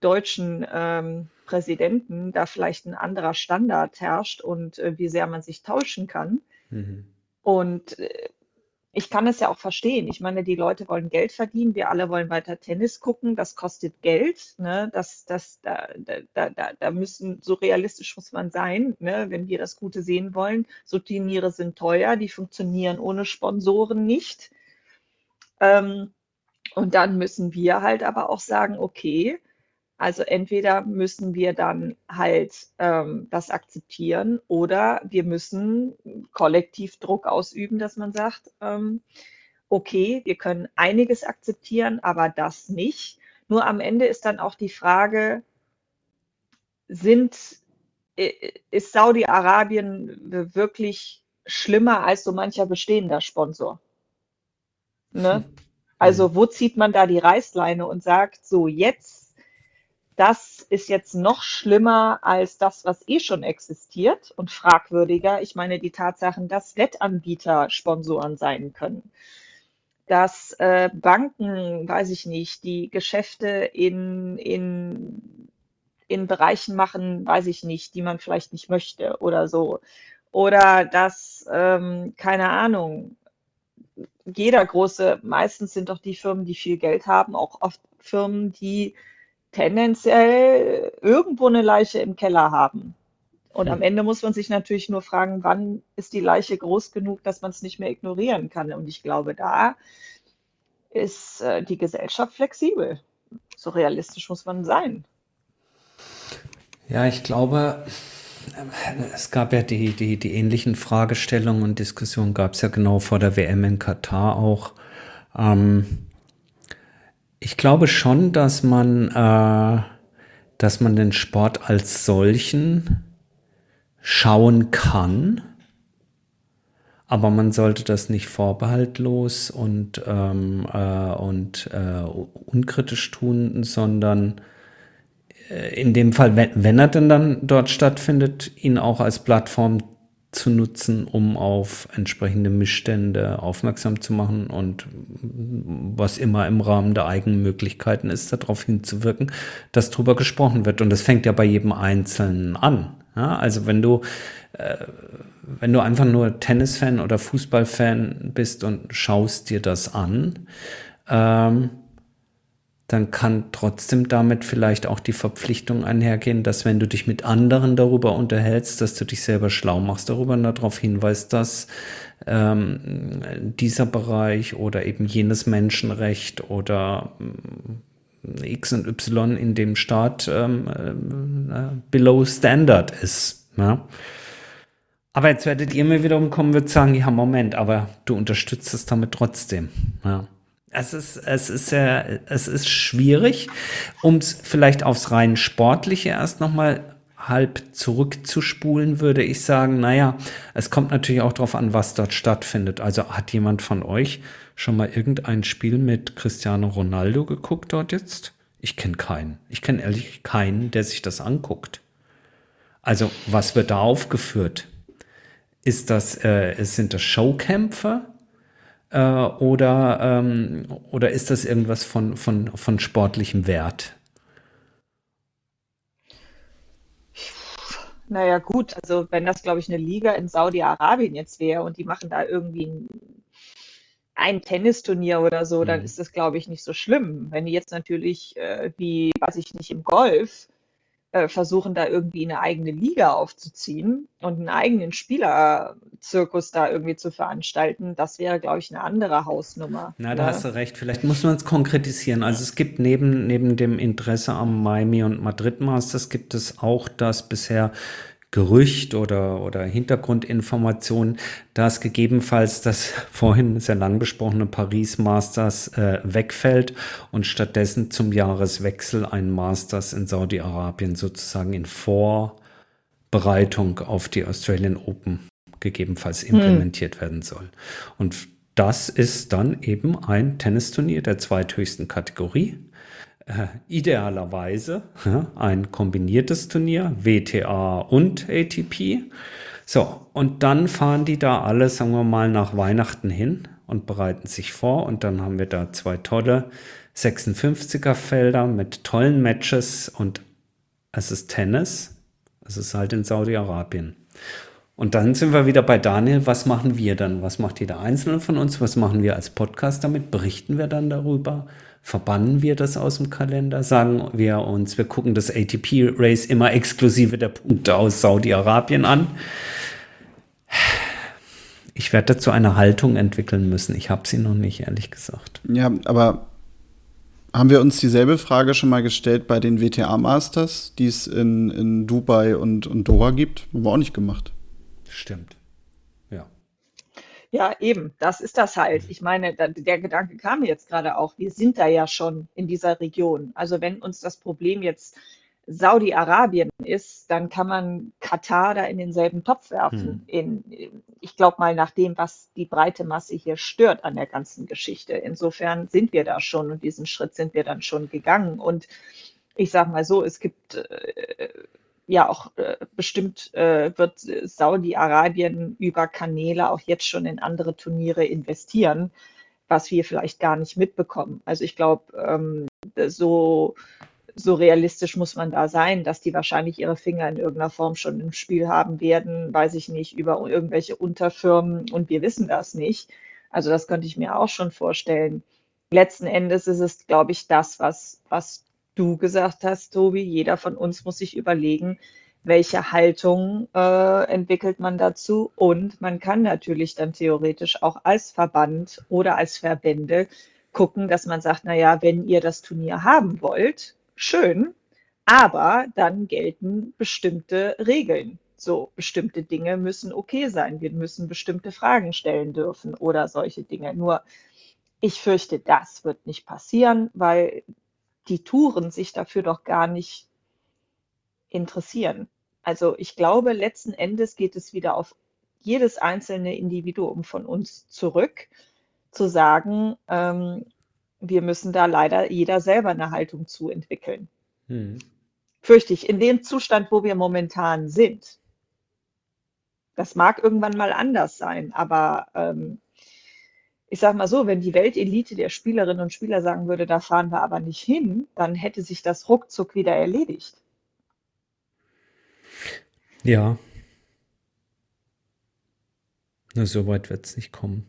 deutschen ähm, Präsidenten da vielleicht ein anderer Standard herrscht und äh, wie sehr man sich tauschen kann. Mhm. Und äh, ich kann es ja auch verstehen. Ich meine, die Leute wollen Geld verdienen, wir alle wollen weiter Tennis gucken, das kostet Geld. Ne? Das, das, da, da, da, da müssen, so realistisch muss man sein, ne? wenn wir das Gute sehen wollen. So Turniere sind teuer, die funktionieren ohne Sponsoren nicht. Ähm, und dann müssen wir halt aber auch sagen, okay, also entweder müssen wir dann halt ähm, das akzeptieren oder wir müssen kollektiv Druck ausüben, dass man sagt, ähm, okay, wir können einiges akzeptieren, aber das nicht. Nur am Ende ist dann auch die Frage, sind, ist Saudi-Arabien wirklich schlimmer als so mancher bestehender Sponsor? Ne? Also wo zieht man da die Reißleine und sagt, so jetzt das ist jetzt noch schlimmer als das, was eh schon existiert und fragwürdiger. Ich meine die Tatsachen, dass Wettanbieter Sponsoren sein können, dass äh, Banken, weiß ich nicht, die Geschäfte in, in, in Bereichen machen, weiß ich nicht, die man vielleicht nicht möchte oder so. Oder dass, ähm, keine Ahnung, jeder große, meistens sind doch die Firmen, die viel Geld haben, auch oft Firmen, die tendenziell irgendwo eine Leiche im Keller haben. Und am. Ende muss man sich natürlich nur fragen, wann ist die Leiche groß genug, dass man es nicht mehr ignorieren kann. Und ich glaube, da ist äh, die Gesellschaft flexibel. So realistisch muss man sein. Ja, ich glaube, es gab ja die, die, die ähnlichen Fragestellungen und Diskussionen gab es ja genau vor der WM in Katar auch. Ähm, ich glaube schon, dass man, äh, dass man den Sport als solchen schauen kann, aber man sollte das nicht vorbehaltlos und, ähm, äh, und äh, unkritisch tun, sondern äh, in dem Fall, wenn, wenn er denn dann dort stattfindet, ihn auch als Plattform zu nutzen, um auf entsprechende Missstände aufmerksam zu machen und was immer im Rahmen der eigenen Möglichkeiten ist, darauf hinzuwirken, dass darüber gesprochen wird. Und das fängt ja bei jedem Einzelnen an. Ja, also wenn du, äh, wenn du einfach nur Tennisfan oder Fußballfan bist und schaust dir das an, ähm, dann kann trotzdem damit vielleicht auch die Verpflichtung einhergehen, dass wenn du dich mit anderen darüber unterhältst, dass du dich selber schlau machst darüber und darauf hinweist, dass ähm, dieser Bereich oder eben jenes Menschenrecht oder äh, X und Y in dem Staat ähm, äh, below standard ist. Ja? Aber jetzt werdet ihr mir wiederum kommen und sagen, ja, Moment, aber du unterstützt es damit trotzdem. Ja. Es ist, es ist sehr, es ist schwierig, um es vielleicht aufs rein Sportliche erst nochmal halb zurückzuspulen, würde ich sagen, naja, es kommt natürlich auch darauf an, was dort stattfindet. Also hat jemand von euch schon mal irgendein Spiel mit Cristiano Ronaldo geguckt dort jetzt? Ich kenne keinen. Ich kenne ehrlich keinen, der sich das anguckt. Also, was wird da aufgeführt? Ist das, äh, sind das Showkämpfe? Äh, oder, ähm, oder ist das irgendwas von, von, von sportlichem Wert? Naja, gut, also wenn das, glaube ich, eine Liga in Saudi-Arabien jetzt wäre und die machen da irgendwie ein, ein Tennisturnier oder so, dann mhm. ist das, glaube ich, nicht so schlimm. Wenn die jetzt natürlich, äh, wie, weiß ich nicht, im Golf äh, versuchen, da irgendwie eine eigene Liga aufzuziehen und einen eigenen Spielerzirkus da irgendwie zu veranstalten, das wäre, glaube ich, eine andere Hausnummer. Na, da ja. hast du recht. Vielleicht muss man es konkretisieren. Also es gibt neben, neben dem Interesse am Miami und Madrid Masters gibt es auch das bisher Gerücht oder, oder Hintergrundinformation, dass gegebenenfalls das [laughs] vorhin sehr lang besprochene Paris Masters äh, wegfällt und stattdessen zum Jahreswechsel ein Masters in Saudi-Arabien sozusagen in Vorbereitung auf die Australian Open gegebenenfalls hm. implementiert hm. werden soll. Und das ist dann eben ein Tennisturnier der zweithöchsten Kategorie äh, idealerweise ja, ein kombiniertes Turnier, WTA und ATP. So, und dann fahren die da alle, sagen wir mal, nach Weihnachten hin und bereiten sich vor. Und dann haben wir da zwei tolle 56er Felder mit tollen Matches und es ist Tennis. Es ist halt in Saudi-Arabien. Und dann sind wir wieder bei Daniel. Was machen wir dann? Was macht jeder Einzelne von uns? Was machen wir als Podcast damit? Berichten wir dann darüber? Verbannen wir das aus dem Kalender? Sagen wir uns, wir gucken das ATP-Race immer exklusive der Punkte aus Saudi-Arabien an? Ich werde dazu eine Haltung entwickeln müssen. Ich habe sie noch nicht, ehrlich gesagt. Ja, aber haben wir uns dieselbe Frage schon mal gestellt bei den WTA-Masters, die es in, in Dubai und, und Doha gibt? Haben wir auch nicht gemacht. Stimmt. Ja, eben, das ist das halt. Ich meine, da, der Gedanke kam jetzt gerade auch, wir sind da ja schon in dieser Region. Also wenn uns das Problem jetzt Saudi-Arabien ist, dann kann man Katar da in denselben Topf werfen. Hm. In, ich glaube mal nach dem, was die breite Masse hier stört an der ganzen Geschichte. Insofern sind wir da schon und diesen Schritt sind wir dann schon gegangen. Und ich sage mal so, es gibt äh, ja auch äh, bestimmt äh, wird Saudi-Arabien über Kanäle auch jetzt schon in andere Turniere investieren, was wir vielleicht gar nicht mitbekommen. Also ich glaube, ähm, so, so realistisch muss man da sein, dass die wahrscheinlich ihre Finger in irgendeiner Form schon im Spiel haben werden, weiß ich nicht, über irgendwelche Unterfirmen und wir wissen das nicht. Also das könnte ich mir auch schon vorstellen. Letzten Endes ist es, glaube ich, das, was, was du gesagt hast, Tobi, jeder von uns muss sich überlegen, welche Haltung äh, entwickelt man dazu. Und man kann natürlich dann theoretisch auch als Verband oder als Verbände gucken, dass man sagt, naja, wenn ihr das Turnier haben wollt, schön, aber dann gelten bestimmte Regeln. So, bestimmte Dinge müssen okay sein. Wir müssen bestimmte Fragen stellen dürfen oder solche Dinge. Nur, ich fürchte, das wird nicht passieren, weil die Touren sich dafür doch gar nicht interessieren. Also ich glaube, letzten Endes geht es wieder auf jedes einzelne Individuum von uns zurück, zu sagen, ähm, wir müssen da leider jeder selber eine Haltung zu entwickeln. Hm. Fürchte ich, in dem Zustand, wo wir momentan sind. Das mag irgendwann mal anders sein, aber ähm, ich sage mal so, wenn die Weltelite der Spielerinnen und Spieler sagen würde, da fahren wir aber nicht hin, dann hätte sich das ruckzuck wieder erledigt. Ja. Nur so weit wird es nicht kommen.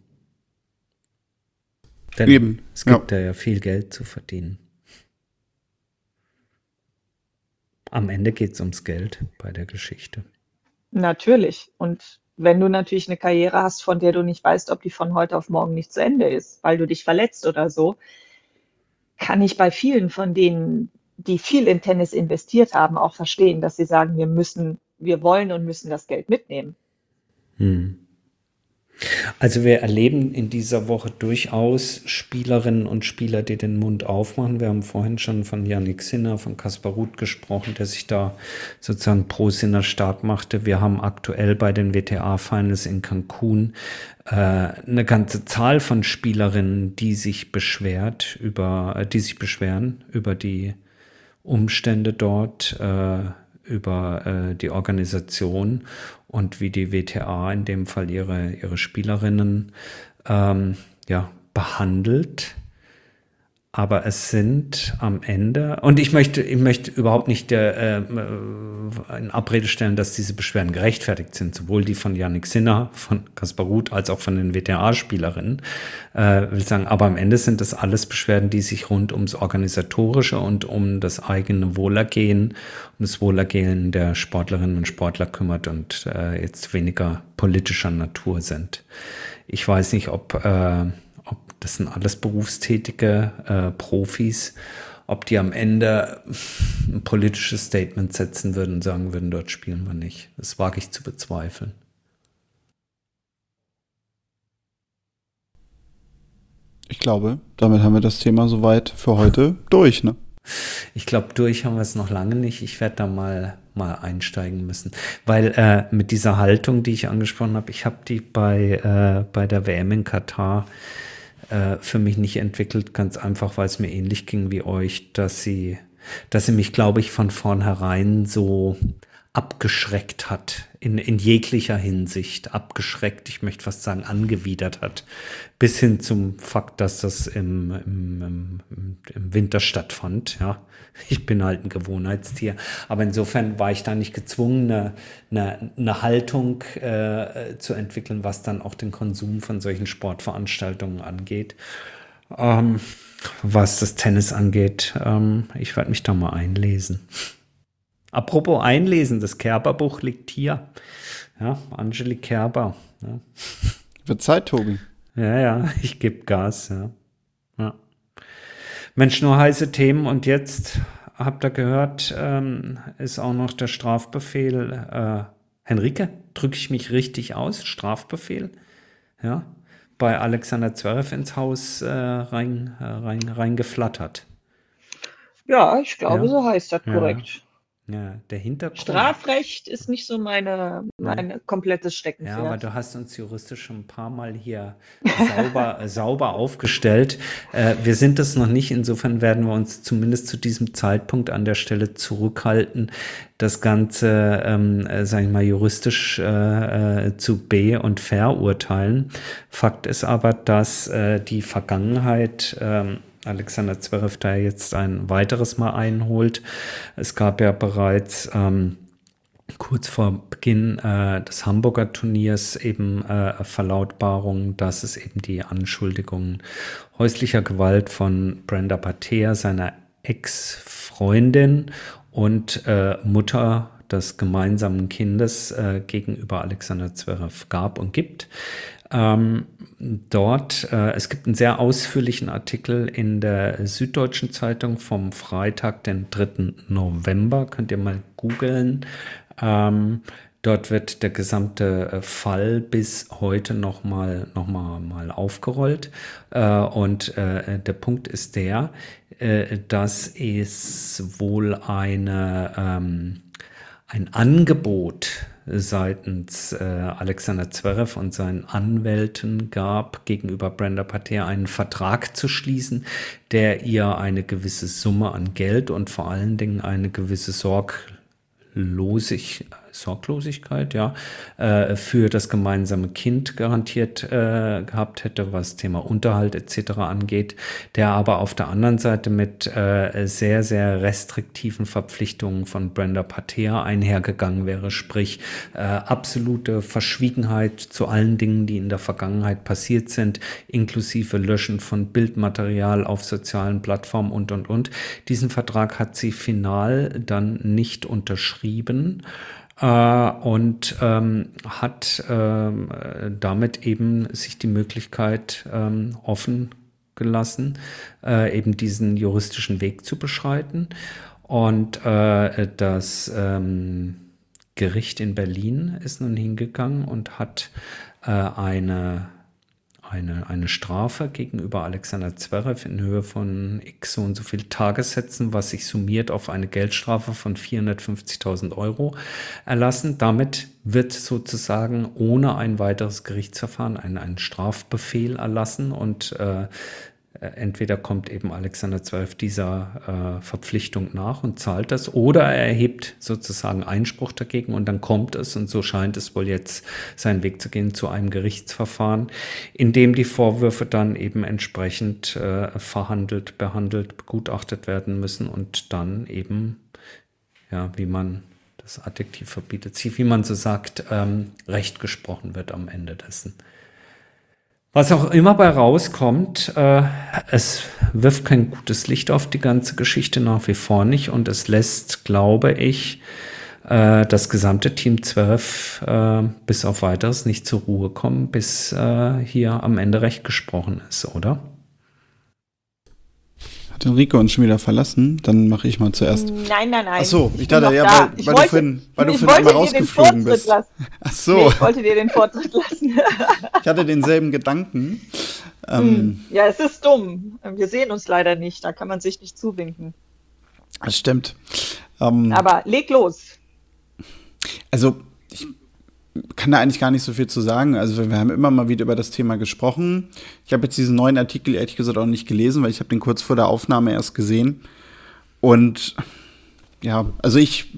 Denn Eben. es gibt ja. da ja viel Geld zu verdienen. Am Ende geht es ums Geld bei der Geschichte. Natürlich. Und wenn du natürlich eine Karriere hast, von der du nicht weißt, ob die von heute auf morgen nicht zu Ende ist, weil du dich verletzt oder so, kann ich bei vielen von denen, die viel in Tennis investiert haben, auch verstehen, dass sie sagen, wir müssen, wir wollen und müssen das Geld mitnehmen. Hm. Also wir erleben in dieser Woche durchaus Spielerinnen und Spieler, die den Mund aufmachen. Wir haben vorhin schon von Yannick Sinner, von Kaspar Ruth gesprochen, der sich da sozusagen pro Sinner stark machte. Wir haben aktuell bei den WTA-Finals in Cancun äh, eine ganze Zahl von Spielerinnen, die sich beschwert über, äh, die sich beschweren über die Umstände dort, äh, über äh, die Organisation und wie die WTA in dem Fall ihre, ihre Spielerinnen ähm, ja, behandelt. Aber es sind am Ende, und ich möchte, ich möchte überhaupt nicht äh, äh, in Abrede stellen, dass diese Beschwerden gerechtfertigt sind, sowohl die von Yannick Sinner, von Kaspar Ruth, als auch von den WTA-Spielerinnen. Äh, will sagen, aber am Ende sind das alles Beschwerden, die sich rund ums Organisatorische und um das eigene Wohlergehen, um das Wohlergehen der Sportlerinnen und Sportler kümmert und äh, jetzt weniger politischer Natur sind. Ich weiß nicht, ob äh, das sind alles berufstätige äh, Profis, ob die am Ende ein politisches Statement setzen würden und sagen würden, dort spielen wir nicht. Das wage ich zu bezweifeln. Ich glaube, damit haben wir das Thema soweit für heute durch, ne? Ich glaube, durch haben wir es noch lange nicht. Ich werde da mal, mal einsteigen müssen. Weil äh, mit dieser Haltung, die ich angesprochen habe, ich habe die bei, äh, bei der WM in Katar äh, für mich nicht entwickelt, ganz einfach, weil es mir ähnlich ging wie euch, dass sie, dass sie mich, glaube ich, von vornherein so abgeschreckt hat, in, in jeglicher Hinsicht, abgeschreckt, ich möchte fast sagen, angewidert hat, bis hin zum Fakt, dass das im, im, im, im Winter stattfand. Ja, ich bin halt ein Gewohnheitstier, aber insofern war ich da nicht gezwungen, eine, eine, eine Haltung äh, zu entwickeln, was dann auch den Konsum von solchen Sportveranstaltungen angeht. Ähm, was das Tennis angeht, ähm, ich werde mich da mal einlesen. Apropos Einlesen, das Kerberbuch liegt hier. Ja, Angelique Kerber. Ja. Wird Zeit, Tobi. Ja, ja, ich gebe Gas, ja. ja. Mensch, nur heiße Themen und jetzt habt ihr gehört, ähm, ist auch noch der Strafbefehl. Äh, Henrike, drücke ich mich richtig aus? Strafbefehl? Ja, bei Alexander Zverev ins Haus äh, rein, äh, rein, reingeflattert. Ja, ich glaube, ja. so heißt das korrekt. Ja, der Hintergrund. Strafrecht ist nicht so meine, meine komplettes Steckenpferd. Ja, aber du hast uns juristisch schon ein paar Mal hier sauber, [laughs] sauber aufgestellt. Äh, wir sind das noch nicht, insofern werden wir uns zumindest zu diesem Zeitpunkt an der Stelle zurückhalten, das Ganze, ähm, äh, sag ich mal, juristisch äh, äh, zu be- und verurteilen. Fakt ist aber, dass äh, die Vergangenheit ähm, Alexander Zverev da jetzt ein weiteres Mal einholt. Es gab ja bereits ähm, kurz vor Beginn äh, des Hamburger Turniers eben äh, Verlautbarungen, dass es eben die Anschuldigungen häuslicher Gewalt von Brenda Patea, seiner Ex-Freundin und äh, Mutter des gemeinsamen Kindes äh, gegenüber Alexander Zverev gab und gibt. Ähm, dort, äh, es gibt einen sehr ausführlichen Artikel in der Süddeutschen Zeitung vom Freitag, den 3. November, könnt ihr mal googeln. Ähm, dort wird der gesamte äh, Fall bis heute nochmal noch mal, mal aufgerollt. Äh, und äh, der Punkt ist der, äh, dass es wohl eine, ähm, ein Angebot seitens äh, Alexander Zverev und seinen Anwälten gab, gegenüber Brenda Pater einen Vertrag zu schließen, der ihr eine gewisse Summe an Geld und vor allen Dingen eine gewisse Sorglosig, Sorglosigkeit, ja, äh, für das gemeinsame Kind garantiert äh, gehabt hätte, was Thema Unterhalt etc. angeht, der aber auf der anderen Seite mit äh, sehr, sehr restriktiven Verpflichtungen von Brenda Pater einhergegangen wäre, sprich äh, absolute Verschwiegenheit zu allen Dingen, die in der Vergangenheit passiert sind, inklusive Löschen von Bildmaterial auf sozialen Plattformen und, und, und. Diesen Vertrag hat sie final dann nicht unterschrieben und ähm, hat ähm, damit eben sich die Möglichkeit ähm, offen gelassen, äh, eben diesen juristischen Weg zu beschreiten. Und äh, das ähm, Gericht in Berlin ist nun hingegangen und hat äh, eine eine, eine Strafe gegenüber Alexander Zverev in Höhe von x so und so viel Tagessätzen, was sich summiert auf eine Geldstrafe von 450.000 Euro erlassen. Damit wird sozusagen ohne ein weiteres Gerichtsverfahren ein, ein Strafbefehl erlassen und äh, entweder kommt eben Alexander Zwölf dieser äh, Verpflichtung nach und zahlt das, oder er erhebt sozusagen Einspruch dagegen und dann kommt es, und so scheint es wohl jetzt seinen Weg zu gehen, zu einem Gerichtsverfahren, in dem die Vorwürfe dann eben entsprechend äh, verhandelt, behandelt, begutachtet werden müssen und dann eben, ja, wie man das Adjektiv verbietet, wie man so sagt, ähm, Recht gesprochen wird am Ende dessen. Was auch immer bei rauskommt, äh, es wirft kein gutes Licht auf die ganze Geschichte nach wie vor nicht und es lässt, glaube ich, äh, das gesamte Team 12 äh, bis auf weiteres nicht zur Ruhe kommen, bis äh, hier am Ende recht gesprochen ist, oder? Hat Enrico uns schon wieder verlassen? Dann mache ich mal zuerst. Nein, nein, nein. Ach so, ich, ich dachte, ja, weil, weil wollte, du vorhin, weil du vorhin mal rausgeflogen bist. Lassen. Ach so. Nee, ich wollte dir den Vortritt lassen. [laughs] ich hatte denselben Gedanken. Ähm, hm. ja, es ist dumm. Wir sehen uns leider nicht. Da kann man sich nicht zuwinken. Das stimmt. Ähm, Aber leg los. Also, kann da eigentlich gar nicht so viel zu sagen. Also wir haben immer mal wieder über das Thema gesprochen. Ich habe jetzt diesen neuen Artikel ehrlich gesagt auch nicht gelesen, weil ich habe den kurz vor der Aufnahme erst gesehen. Und ja, also ich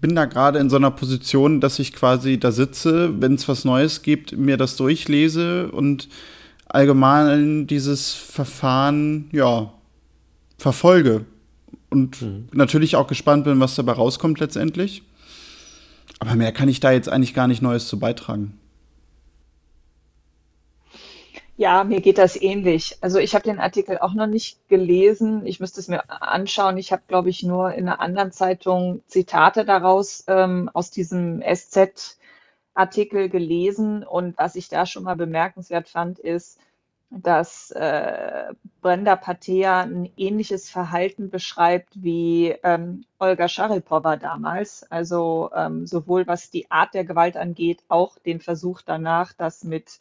bin da gerade in so einer Position, dass ich quasi da sitze, wenn es was Neues gibt, mir das durchlese und allgemein dieses Verfahren, ja, verfolge. Und mhm. natürlich auch gespannt bin, was dabei rauskommt letztendlich. Aber mehr kann ich da jetzt eigentlich gar nicht Neues zu beitragen. Ja, mir geht das ähnlich. Also ich habe den Artikel auch noch nicht gelesen. Ich müsste es mir anschauen. Ich habe, glaube ich, nur in einer anderen Zeitung Zitate daraus ähm, aus diesem SZ-Artikel gelesen. Und was ich da schon mal bemerkenswert fand, ist, dass äh, Brenda Patea ein ähnliches Verhalten beschreibt wie ähm, Olga Scharipowa damals. Also ähm, sowohl was die Art der Gewalt angeht, auch den Versuch danach, das mit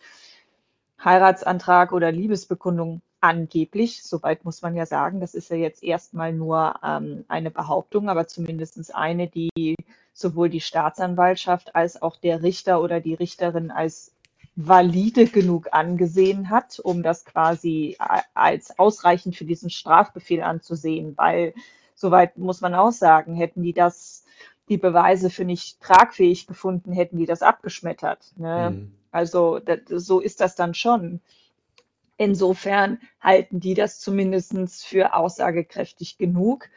Heiratsantrag oder Liebesbekundung angeblich, soweit muss man ja sagen, das ist ja jetzt erstmal nur ähm, eine Behauptung, aber zumindest eine, die sowohl die Staatsanwaltschaft als auch der Richter oder die Richterin als valide genug angesehen hat, um das quasi als ausreichend für diesen Strafbefehl anzusehen, weil soweit muss man auch sagen, hätten die das die Beweise für nicht tragfähig gefunden, hätten die das abgeschmettert. Ne? Mhm. Also das, so ist das dann schon. Insofern halten die das zumindest für aussagekräftig genug.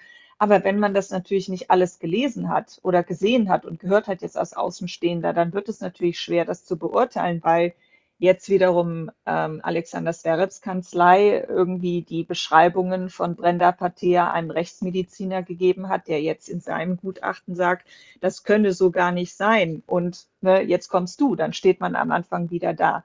Aber wenn man das natürlich nicht alles gelesen hat oder gesehen hat und gehört hat jetzt als Außenstehender, dann wird es natürlich schwer, das zu beurteilen, weil jetzt wiederum ähm, Alexander Zverevs Kanzlei irgendwie die Beschreibungen von Brenda Patea einem Rechtsmediziner gegeben hat, der jetzt in seinem Gutachten sagt, das könne so gar nicht sein. Und ne, jetzt kommst du, dann steht man am Anfang wieder da.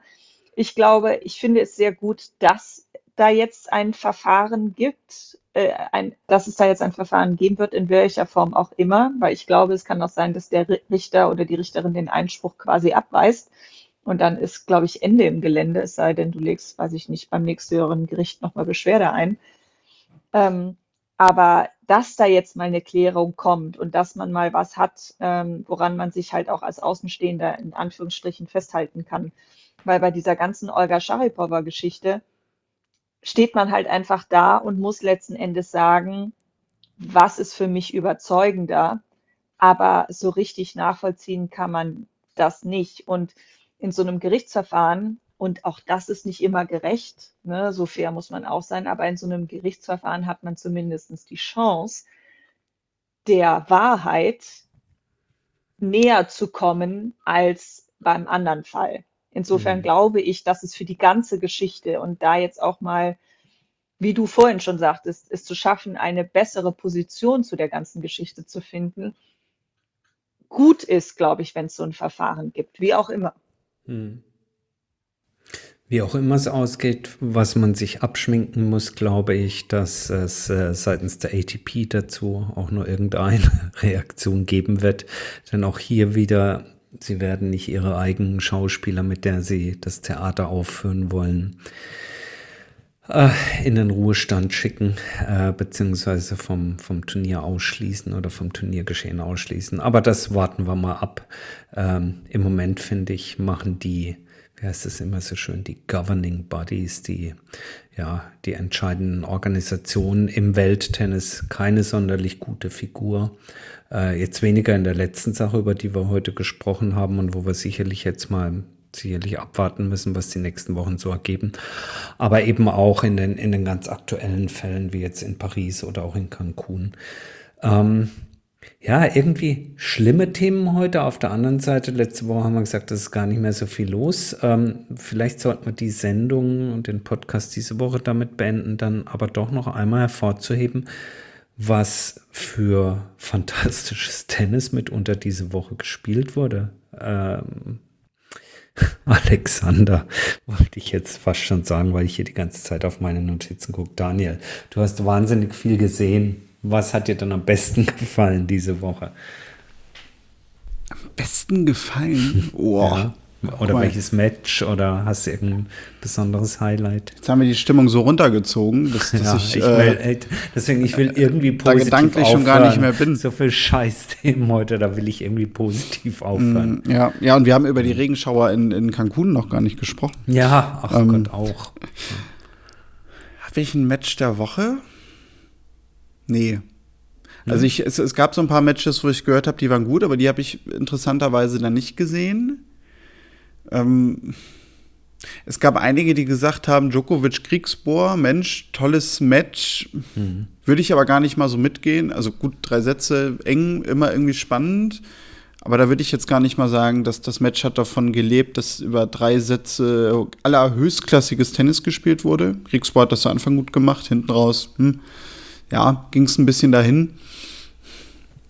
Ich glaube, ich finde es sehr gut, dass da jetzt ein Verfahren gibt, äh, ein, dass es da jetzt ein Verfahren geben wird, in welcher Form auch immer, weil ich glaube, es kann auch sein, dass der Richter oder die Richterin den Einspruch quasi abweist. Und dann ist, glaube ich, Ende im Gelände, es sei denn, du legst, weiß ich nicht, beim nächsthöheren Gericht nochmal Beschwerde ein. Ähm, aber dass da jetzt mal eine Klärung kommt und dass man mal was hat, ähm, woran man sich halt auch als Außenstehender in Anführungsstrichen festhalten kann. Weil bei dieser ganzen Olga Scharipowa-Geschichte steht man halt einfach da und muss letzten Endes sagen, was ist für mich überzeugender, aber so richtig nachvollziehen kann man das nicht. Und in so einem Gerichtsverfahren, und auch das ist nicht immer gerecht, ne, so fair muss man auch sein, aber in so einem Gerichtsverfahren hat man zumindest die Chance, der Wahrheit näher zu kommen als beim anderen Fall. Insofern mhm. glaube ich, dass es für die ganze Geschichte und da jetzt auch mal, wie du vorhin schon sagtest, es zu schaffen, eine bessere Position zu der ganzen Geschichte zu finden, gut ist, glaube ich, wenn es so ein Verfahren gibt, wie auch immer. Mhm. Wie auch immer es ausgeht, was man sich abschminken muss, glaube ich, dass es äh, seitens der ATP dazu auch nur irgendeine [laughs] Reaktion geben wird. Denn auch hier wieder, sie werden nicht ihre eigenen Schauspieler, mit der sie das Theater aufführen wollen, äh, in den Ruhestand schicken, äh, beziehungsweise vom, vom Turnier ausschließen oder vom Turniergeschehen ausschließen. Aber das warten wir mal ab. Ähm, Im Moment, finde ich, machen die wie heißt es immer so schön, die Governing Bodies, die, ja, die entscheidenden Organisationen im Welttennis keine sonderlich gute Figur. Äh, jetzt weniger in der letzten Sache, über die wir heute gesprochen haben und wo wir sicherlich jetzt mal sicherlich abwarten müssen, was die nächsten Wochen so ergeben. Aber eben auch in den, in den ganz aktuellen Fällen, wie jetzt in Paris oder auch in Cancun. Ähm, ja, irgendwie schlimme Themen heute. Auf der anderen Seite, letzte Woche haben wir gesagt, es ist gar nicht mehr so viel los. Ähm, vielleicht sollten wir die Sendung und den Podcast diese Woche damit beenden, dann aber doch noch einmal hervorzuheben, was für fantastisches [laughs] Tennis mitunter diese Woche gespielt wurde. Ähm, [laughs] Alexander, wollte ich jetzt fast schon sagen, weil ich hier die ganze Zeit auf meine Notizen gucke. Daniel, du hast wahnsinnig viel gesehen. Was hat dir dann am besten [laughs] gefallen diese Woche? Am besten gefallen? [laughs] Oh. Ja. Oder welches Match oder hast du irgendein besonderes Highlight? Jetzt haben wir die Stimmung so runtergezogen, dass, dass [laughs] ja, ich, ich will, äh, deswegen ich will irgendwie positiv da gedanklich aufhören. schon gar nicht mehr bin. So viel Scheißthemen heute, da will ich irgendwie positiv aufhören. Mm, ja, ja, und wir haben über die Regenschauer in, in Cancun noch gar nicht gesprochen. Ja, ach ähm, Gott auch. Habe ich ein Match der Woche? Nee. Also mhm. ich, es, es gab so ein paar Matches, wo ich gehört habe, die waren gut, aber die habe ich interessanterweise dann nicht gesehen. Ähm, es gab einige, die gesagt haben, Djokovic Kriegsbohr, Mensch, tolles Match. Mhm. Würde ich aber gar nicht mal so mitgehen. Also gut, drei Sätze, eng, immer irgendwie spannend. Aber da würde ich jetzt gar nicht mal sagen, dass das Match hat davon gelebt, dass über drei Sätze allerhöchstklassiges Tennis gespielt wurde. Kriegsbohr hat das zu Anfang gut gemacht, hinten raus. Hm ja, ging es ein bisschen dahin.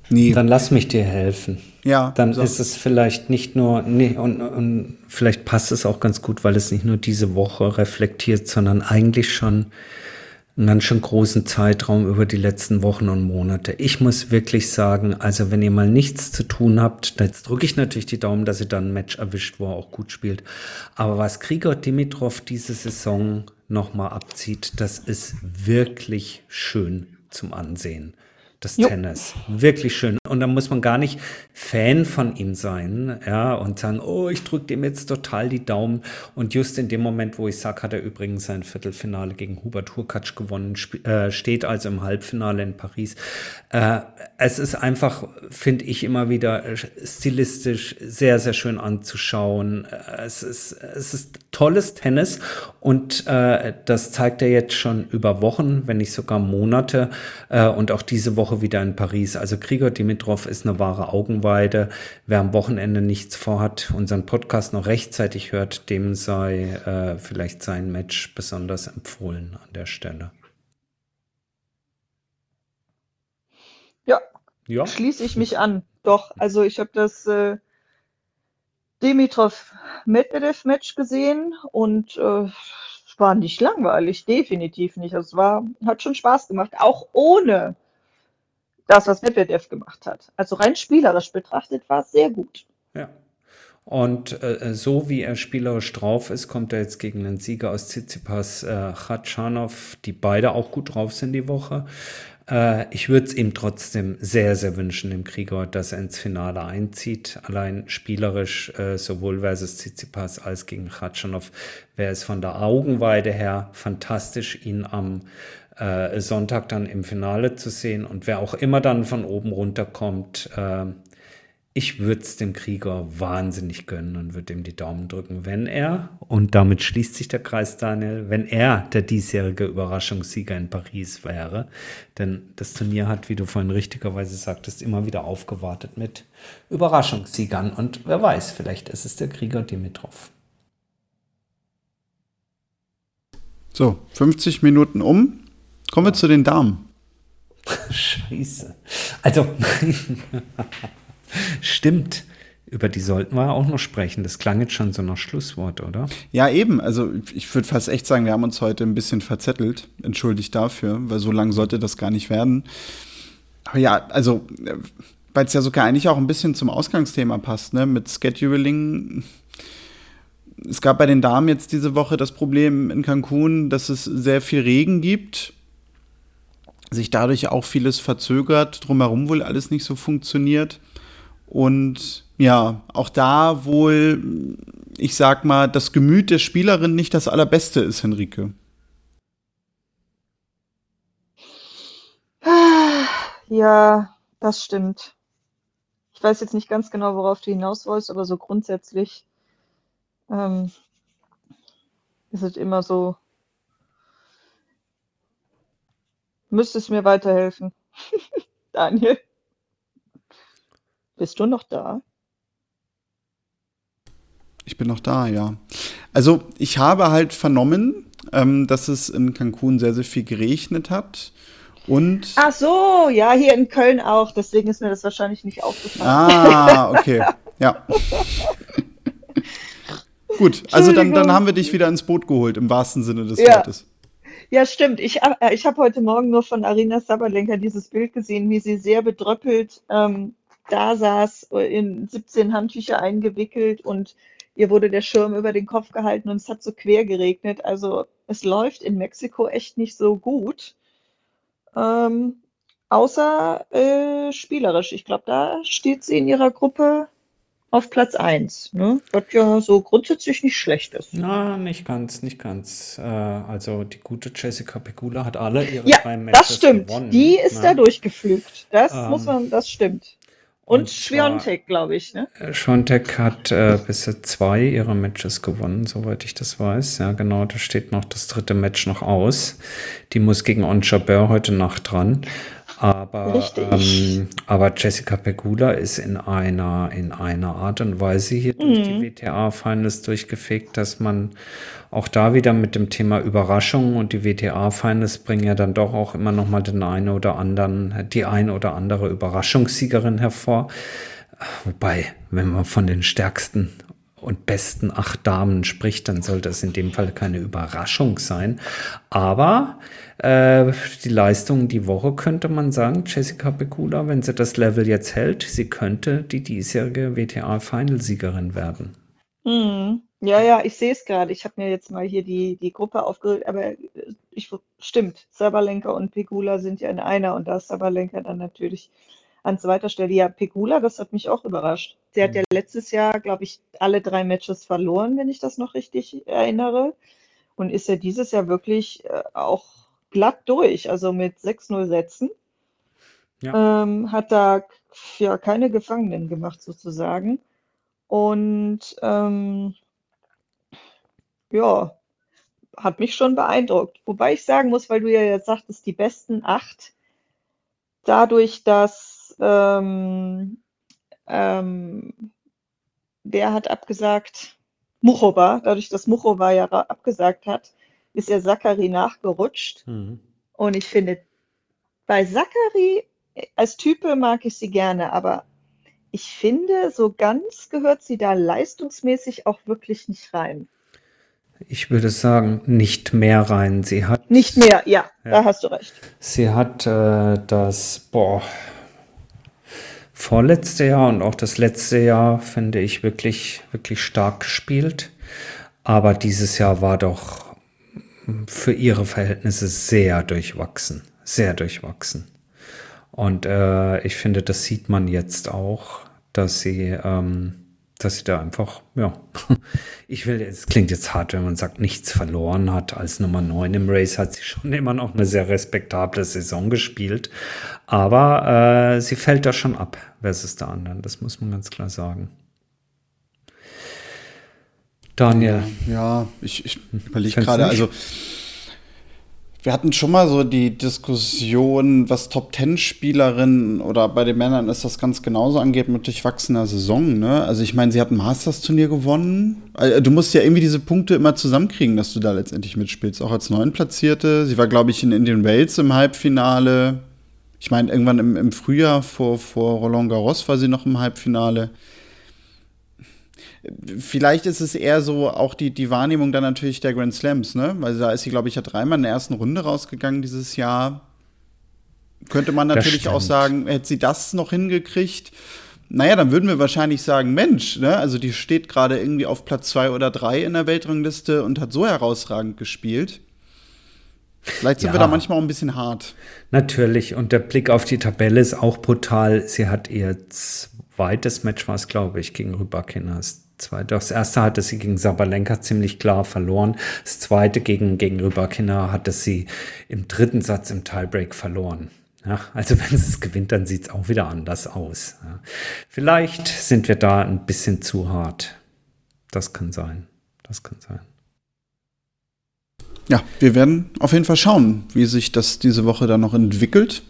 Nee. Dann lass mich dir helfen. Ja. Dann so. ist es vielleicht nicht nur, nee, und, und vielleicht passt es auch ganz gut, weil es nicht nur diese Woche reflektiert, sondern eigentlich schon einen ganz schön großen Zeitraum über die letzten Wochen und Monate. Ich muss wirklich sagen, also wenn ihr mal nichts zu tun habt, jetzt drücke ich natürlich die Daumen, dass ihr dann ein Match erwischt, wo er auch gut spielt. Aber was Krieger Dimitrov diese Saison nochmal abzieht, das ist wirklich schön zum Ansehen das jo. Tennis. Wirklich schön. Und da muss man gar nicht Fan von ihm sein, ja, und sagen, oh, ich drücke dem jetzt total die Daumen. Und just in dem Moment, wo ich sage, hat er übrigens sein Viertelfinale gegen Hubert Hurkacz gewonnen, äh, steht also im Halbfinale in Paris. Äh, es ist einfach, finde ich, immer wieder äh, stilistisch sehr, sehr schön anzuschauen. Äh, es ist, es ist tolles Tennis und äh, das zeigt er jetzt schon über Wochen, wenn nicht sogar Monate. Äh, und auch diese Woche wieder in Paris. Also Krieger Dimitrov ist eine wahre Augenweide. Wer am Wochenende nichts vorhat, unseren Podcast noch rechtzeitig hört, dem sei äh, vielleicht sein Match besonders empfohlen an der Stelle. Ja, ja. schließe ich mich an. Doch, also ich habe das äh, Dimitrov-Medvedev-Match gesehen und äh, es war nicht langweilig, definitiv nicht. Es war, hat schon Spaß gemacht, auch ohne das, was Medvedev gemacht hat. Also rein spielerisch betrachtet war es sehr gut. Ja. Und äh, so wie er spielerisch drauf ist, kommt er jetzt gegen den Sieger aus Tsitsipas, äh, Khachanov, die beide auch gut drauf sind die Woche. Äh, ich würde es ihm trotzdem sehr, sehr wünschen, dem Krieger, dass er ins Finale einzieht. Allein spielerisch, äh, sowohl versus Tsitsipas als gegen Khachanov, wäre es von der Augenweide her fantastisch, ihn am äh, Sonntag dann im Finale zu sehen. Und wer auch immer dann von oben runterkommt, äh, ich würde es dem Krieger wahnsinnig gönnen und würde ihm die Daumen drücken, wenn er, und damit schließt sich der Kreis, Daniel, wenn er der diesjährige Überraschungssieger in Paris wäre. Denn das Turnier hat, wie du vorhin richtigerweise sagtest, immer wieder aufgewartet mit Überraschungssiegern. Und wer weiß, vielleicht ist es der Krieger Dimitrov. So, 50 Minuten um. Kommen wir zu den Damen. Scheiße. Also. [laughs] Stimmt. Über die sollten wir auch noch sprechen. Das klang jetzt schon so nach Schlusswort, oder? Ja, eben. Also ich würde fast echt sagen, wir haben uns heute ein bisschen verzettelt. Entschuldigt dafür, weil so lang sollte das gar nicht werden. Aber ja, also, weil es ja sogar eigentlich auch ein bisschen zum Ausgangsthema passt, ne? Mit Scheduling. Es gab bei den Damen jetzt diese Woche das Problem in Cancun, dass es sehr viel Regen gibt sich dadurch auch vieles verzögert, drumherum wohl alles nicht so funktioniert. Und ja, auch da wohl, ich sag mal, das Gemüt der Spielerin nicht das allerbeste ist, Henrike. Ja, das stimmt. Ich weiß jetzt nicht ganz genau, worauf du hinaus wolltest, aber so grundsätzlich ähm, ist es immer so, müsstest mir weiterhelfen, [laughs] Daniel. Bist du noch da? Ich bin noch da, ja. Also ich habe halt vernommen, ähm, dass es in Cancun sehr, sehr viel geregnet hat. Und Ach so, ja, hier in Köln auch. Deswegen ist mir das wahrscheinlich nicht aufgefallen. Ah, [laughs] okay. Ja. Gut, also dann, dann haben wir dich wieder ins Boot geholt, im wahrsten Sinne des ja. Wortes. Ja, stimmt. Ich, äh, ich habe heute Morgen nur von Arina Sabalenka dieses Bild gesehen, wie sie sehr bedröppelt ähm, da saß, äh, in 17 Handtücher eingewickelt und ihr wurde der Schirm über den Kopf gehalten und es hat so quer geregnet. Also es läuft in Mexiko echt nicht so gut. Ähm, außer äh, spielerisch. Ich glaube, da steht sie in ihrer Gruppe auf Platz 1. Ne? Was ja so grundsätzlich nicht schlecht ist. Na, nicht ganz, nicht ganz. Äh, also die gute Jessica Pegula hat alle ihre ja, drei Matches das stimmt. gewonnen. Die ist ne? da durchgeflügt. Das Ähm, muss man, das stimmt. Und, und Schwiontek, glaube ich, ne? Äh, Schontek hat äh, bisher zwei ihrer Matches gewonnen, soweit ich das weiß. Ja, genau, da steht noch das dritte Match noch aus. Die muss gegen On Jabeur heute Nacht dran. Aber, ähm, aber Jessica Pegula ist in einer, in einer Art und Weise hier durch die WTA-Finals durchgefegt, dass man auch da wieder mit dem Thema Überraschung und die WTA-Finals bringen ja dann doch auch immer noch mal den einen oder anderen, die ein oder andere Überraschungssiegerin hervor. Wobei, wenn man von den stärksten und besten acht Damen spricht, dann sollte es in dem Fall keine Überraschung sein. Aber äh, die Leistung die Woche könnte man sagen, Jessica Pegula, wenn sie das Level jetzt hält, sie könnte die diesjährige WTA-Finalsiegerin werden. Mhm. Ja, ja, ich sehe es gerade. Ich habe mir jetzt mal hier die, die Gruppe aufgerührt, aber äh, ich, stimmt, Sabalenka und Pegula sind ja in einer und da ist Sabalenka dann natürlich an zweiter Stelle. Ja, Pegula, das hat mich auch überrascht. Sie hat ja letztes Jahr, glaube ich, alle drei Matches verloren, wenn ich das noch richtig erinnere. Und ist ja dieses Jahr wirklich äh, auch glatt durch, also mit 6-0 Sätzen. Ähm, hat da ja keine Gefangenen gemacht sozusagen. Und ähm, ja, hat mich schon beeindruckt. Wobei ich sagen muss, weil du ja jetzt sagtest, die besten acht, dadurch, dass ähm, ähm, wer hat abgesagt? Muchova, dadurch, dass Muchova ja abgesagt hat, ist ja Zachary nachgerutscht. Mhm. Und ich finde, bei Zachary äh, als Type mag ich sie gerne, aber ich finde, so ganz gehört sie da leistungsmäßig auch wirklich nicht rein. Ich würde sagen, nicht mehr rein. Sie hat Nicht mehr, ja, Ja. da hast du recht. Sie hat äh, das, boah, vorletzte Jahr und auch das letzte Jahr finde ich wirklich, wirklich stark gespielt. Aber dieses Jahr war doch für ihre Verhältnisse sehr durchwachsen. Sehr durchwachsen. Und äh, ich finde, das sieht man jetzt auch, dass sie, ähm, dass sie da einfach, ja, [laughs] ich will, es klingt jetzt hart, wenn man sagt, nichts verloren hat. Als Nummer 9 im Race hat sie schon immer noch eine sehr respektable Saison gespielt. Aber äh, sie fällt da schon ab versus der anderen, das muss man ganz klar sagen. Daniel. Ja, ich, ich überlege gerade, also wir hatten schon mal so die Diskussion, was Top Ten Spielerinnen oder bei den Männern ist das ganz genauso angeht mit durchwachsener Saison. Ne? Also ich meine, sie hat ein Masters-Turnier gewonnen. Äh, du musst ja irgendwie diese Punkte immer zusammenkriegen, dass du da letztendlich mitspielst. Auch als Neunplatzierte. Sie war, glaube ich, in Indian Wales im Halbfinale. Ich meine, irgendwann im, im Frühjahr vor, vor Roland Garros war sie noch im Halbfinale vielleicht ist es eher so auch die, die Wahrnehmung dann natürlich der Grand Slams, ne? Weil da ist sie, glaube ich, ja dreimal in der ersten Runde rausgegangen dieses Jahr. Könnte man natürlich auch sagen, hätte sie das noch hingekriegt, naja, dann würden wir wahrscheinlich sagen, Mensch, ne? also die steht gerade irgendwie auf Platz zwei oder drei in der Weltrangliste und hat so herausragend gespielt. Vielleicht sind ja, wir da manchmal auch ein bisschen hart. Natürlich, und der Blick auf die Tabelle ist auch brutal. Sie hat ihr zweites Match, was glaube ich, gegen Rybakina das erste hatte sie gegen Sabalenka ziemlich klar verloren. Das zweite gegen, gegen Rybakina hatte sie im dritten Satz im Tiebreak verloren. Ja, also [laughs] wenn sie es gewinnt, dann sieht es auch wieder anders aus. Ja. Vielleicht sind wir da ein bisschen zu hart. Das kann sein. Das kann sein. Ja, wir werden auf jeden Fall schauen, wie sich das diese Woche dann noch entwickelt.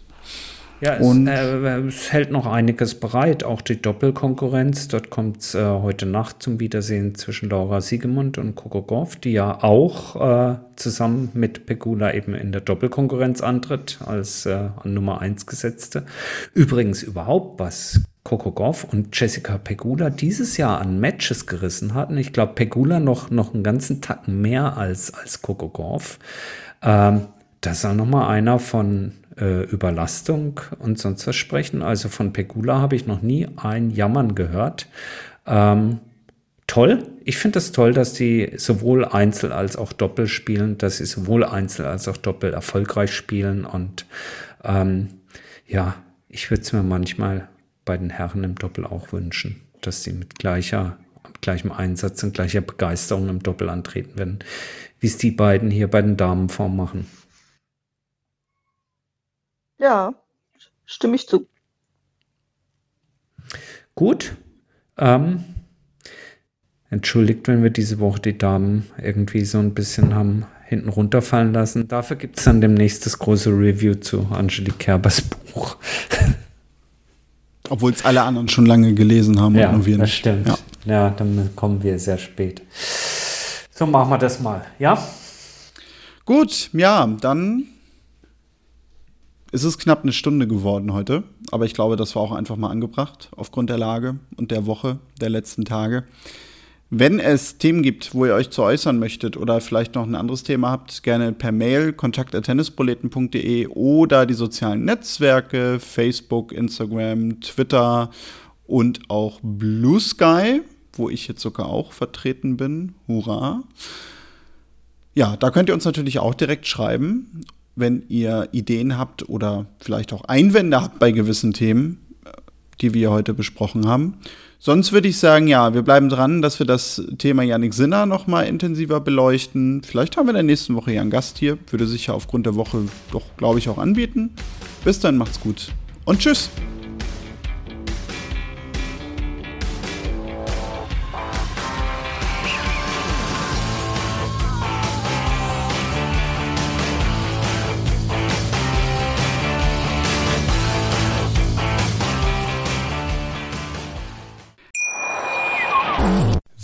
Ja, es, äh, es, hält noch einiges bereit, auch die Doppelkonkurrenz. Dort kommt es äh, heute Nacht zum Wiedersehen zwischen Laura Siegemund und Coco Goff, die ja auch äh, zusammen mit Pegula eben in der Doppelkonkurrenz antritt, als äh, an Nummer 1 gesetzte. Übrigens überhaupt, was Coco Goff und Jessica Pegula dieses Jahr an Matches gerissen hatten. Ich glaube, Pegula noch, noch einen ganzen Tacken mehr als, als Coco Goff. Ähm, das ist auch nochmal einer von äh, Überlastung und sonst was sprechen. Also von Pegula habe ich noch nie ein Jammern gehört. Ähm, toll. Ich finde es das toll, dass die sowohl Einzel als auch Doppel spielen, dass sie sowohl Einzel als auch Doppel erfolgreich spielen. Und ähm, ja, ich würde es mir manchmal bei den Herren im Doppel auch wünschen, dass sie mit gleicher, gleichem Einsatz und gleicher Begeisterung im Doppel antreten werden, wie es die beiden hier bei den Damenform machen. Ja, stimme ich zu. Gut. Ähm, entschuldigt, wenn wir diese Woche die Damen irgendwie so ein bisschen haben hinten runterfallen lassen. Dafür gibt es dann demnächst das große Review zu Angelique Kerbers Buch. Obwohl es alle anderen schon lange gelesen haben ja, und nur wir nicht. Das stimmt. Ja. ja, dann kommen wir sehr spät. So machen wir das mal, ja? Gut, ja, dann es ist knapp eine Stunde geworden heute, aber ich glaube, das war auch einfach mal angebracht aufgrund der Lage und der Woche, der letzten Tage. Wenn es Themen gibt, wo ihr euch zu äußern möchtet oder vielleicht noch ein anderes Thema habt, gerne per Mail kontakt.tennisproleten.de oder die sozialen Netzwerke, Facebook, Instagram, Twitter und auch Blue Sky, wo ich jetzt sogar auch vertreten bin. Hurra! Ja, da könnt ihr uns natürlich auch direkt schreiben wenn ihr Ideen habt oder vielleicht auch Einwände habt bei gewissen Themen, die wir heute besprochen haben. Sonst würde ich sagen, ja, wir bleiben dran, dass wir das Thema Yannick Sinner noch mal intensiver beleuchten. Vielleicht haben wir in der nächsten Woche ja einen Gast hier. Würde sich ja aufgrund der Woche doch, glaube ich, auch anbieten. Bis dann, macht's gut und tschüss.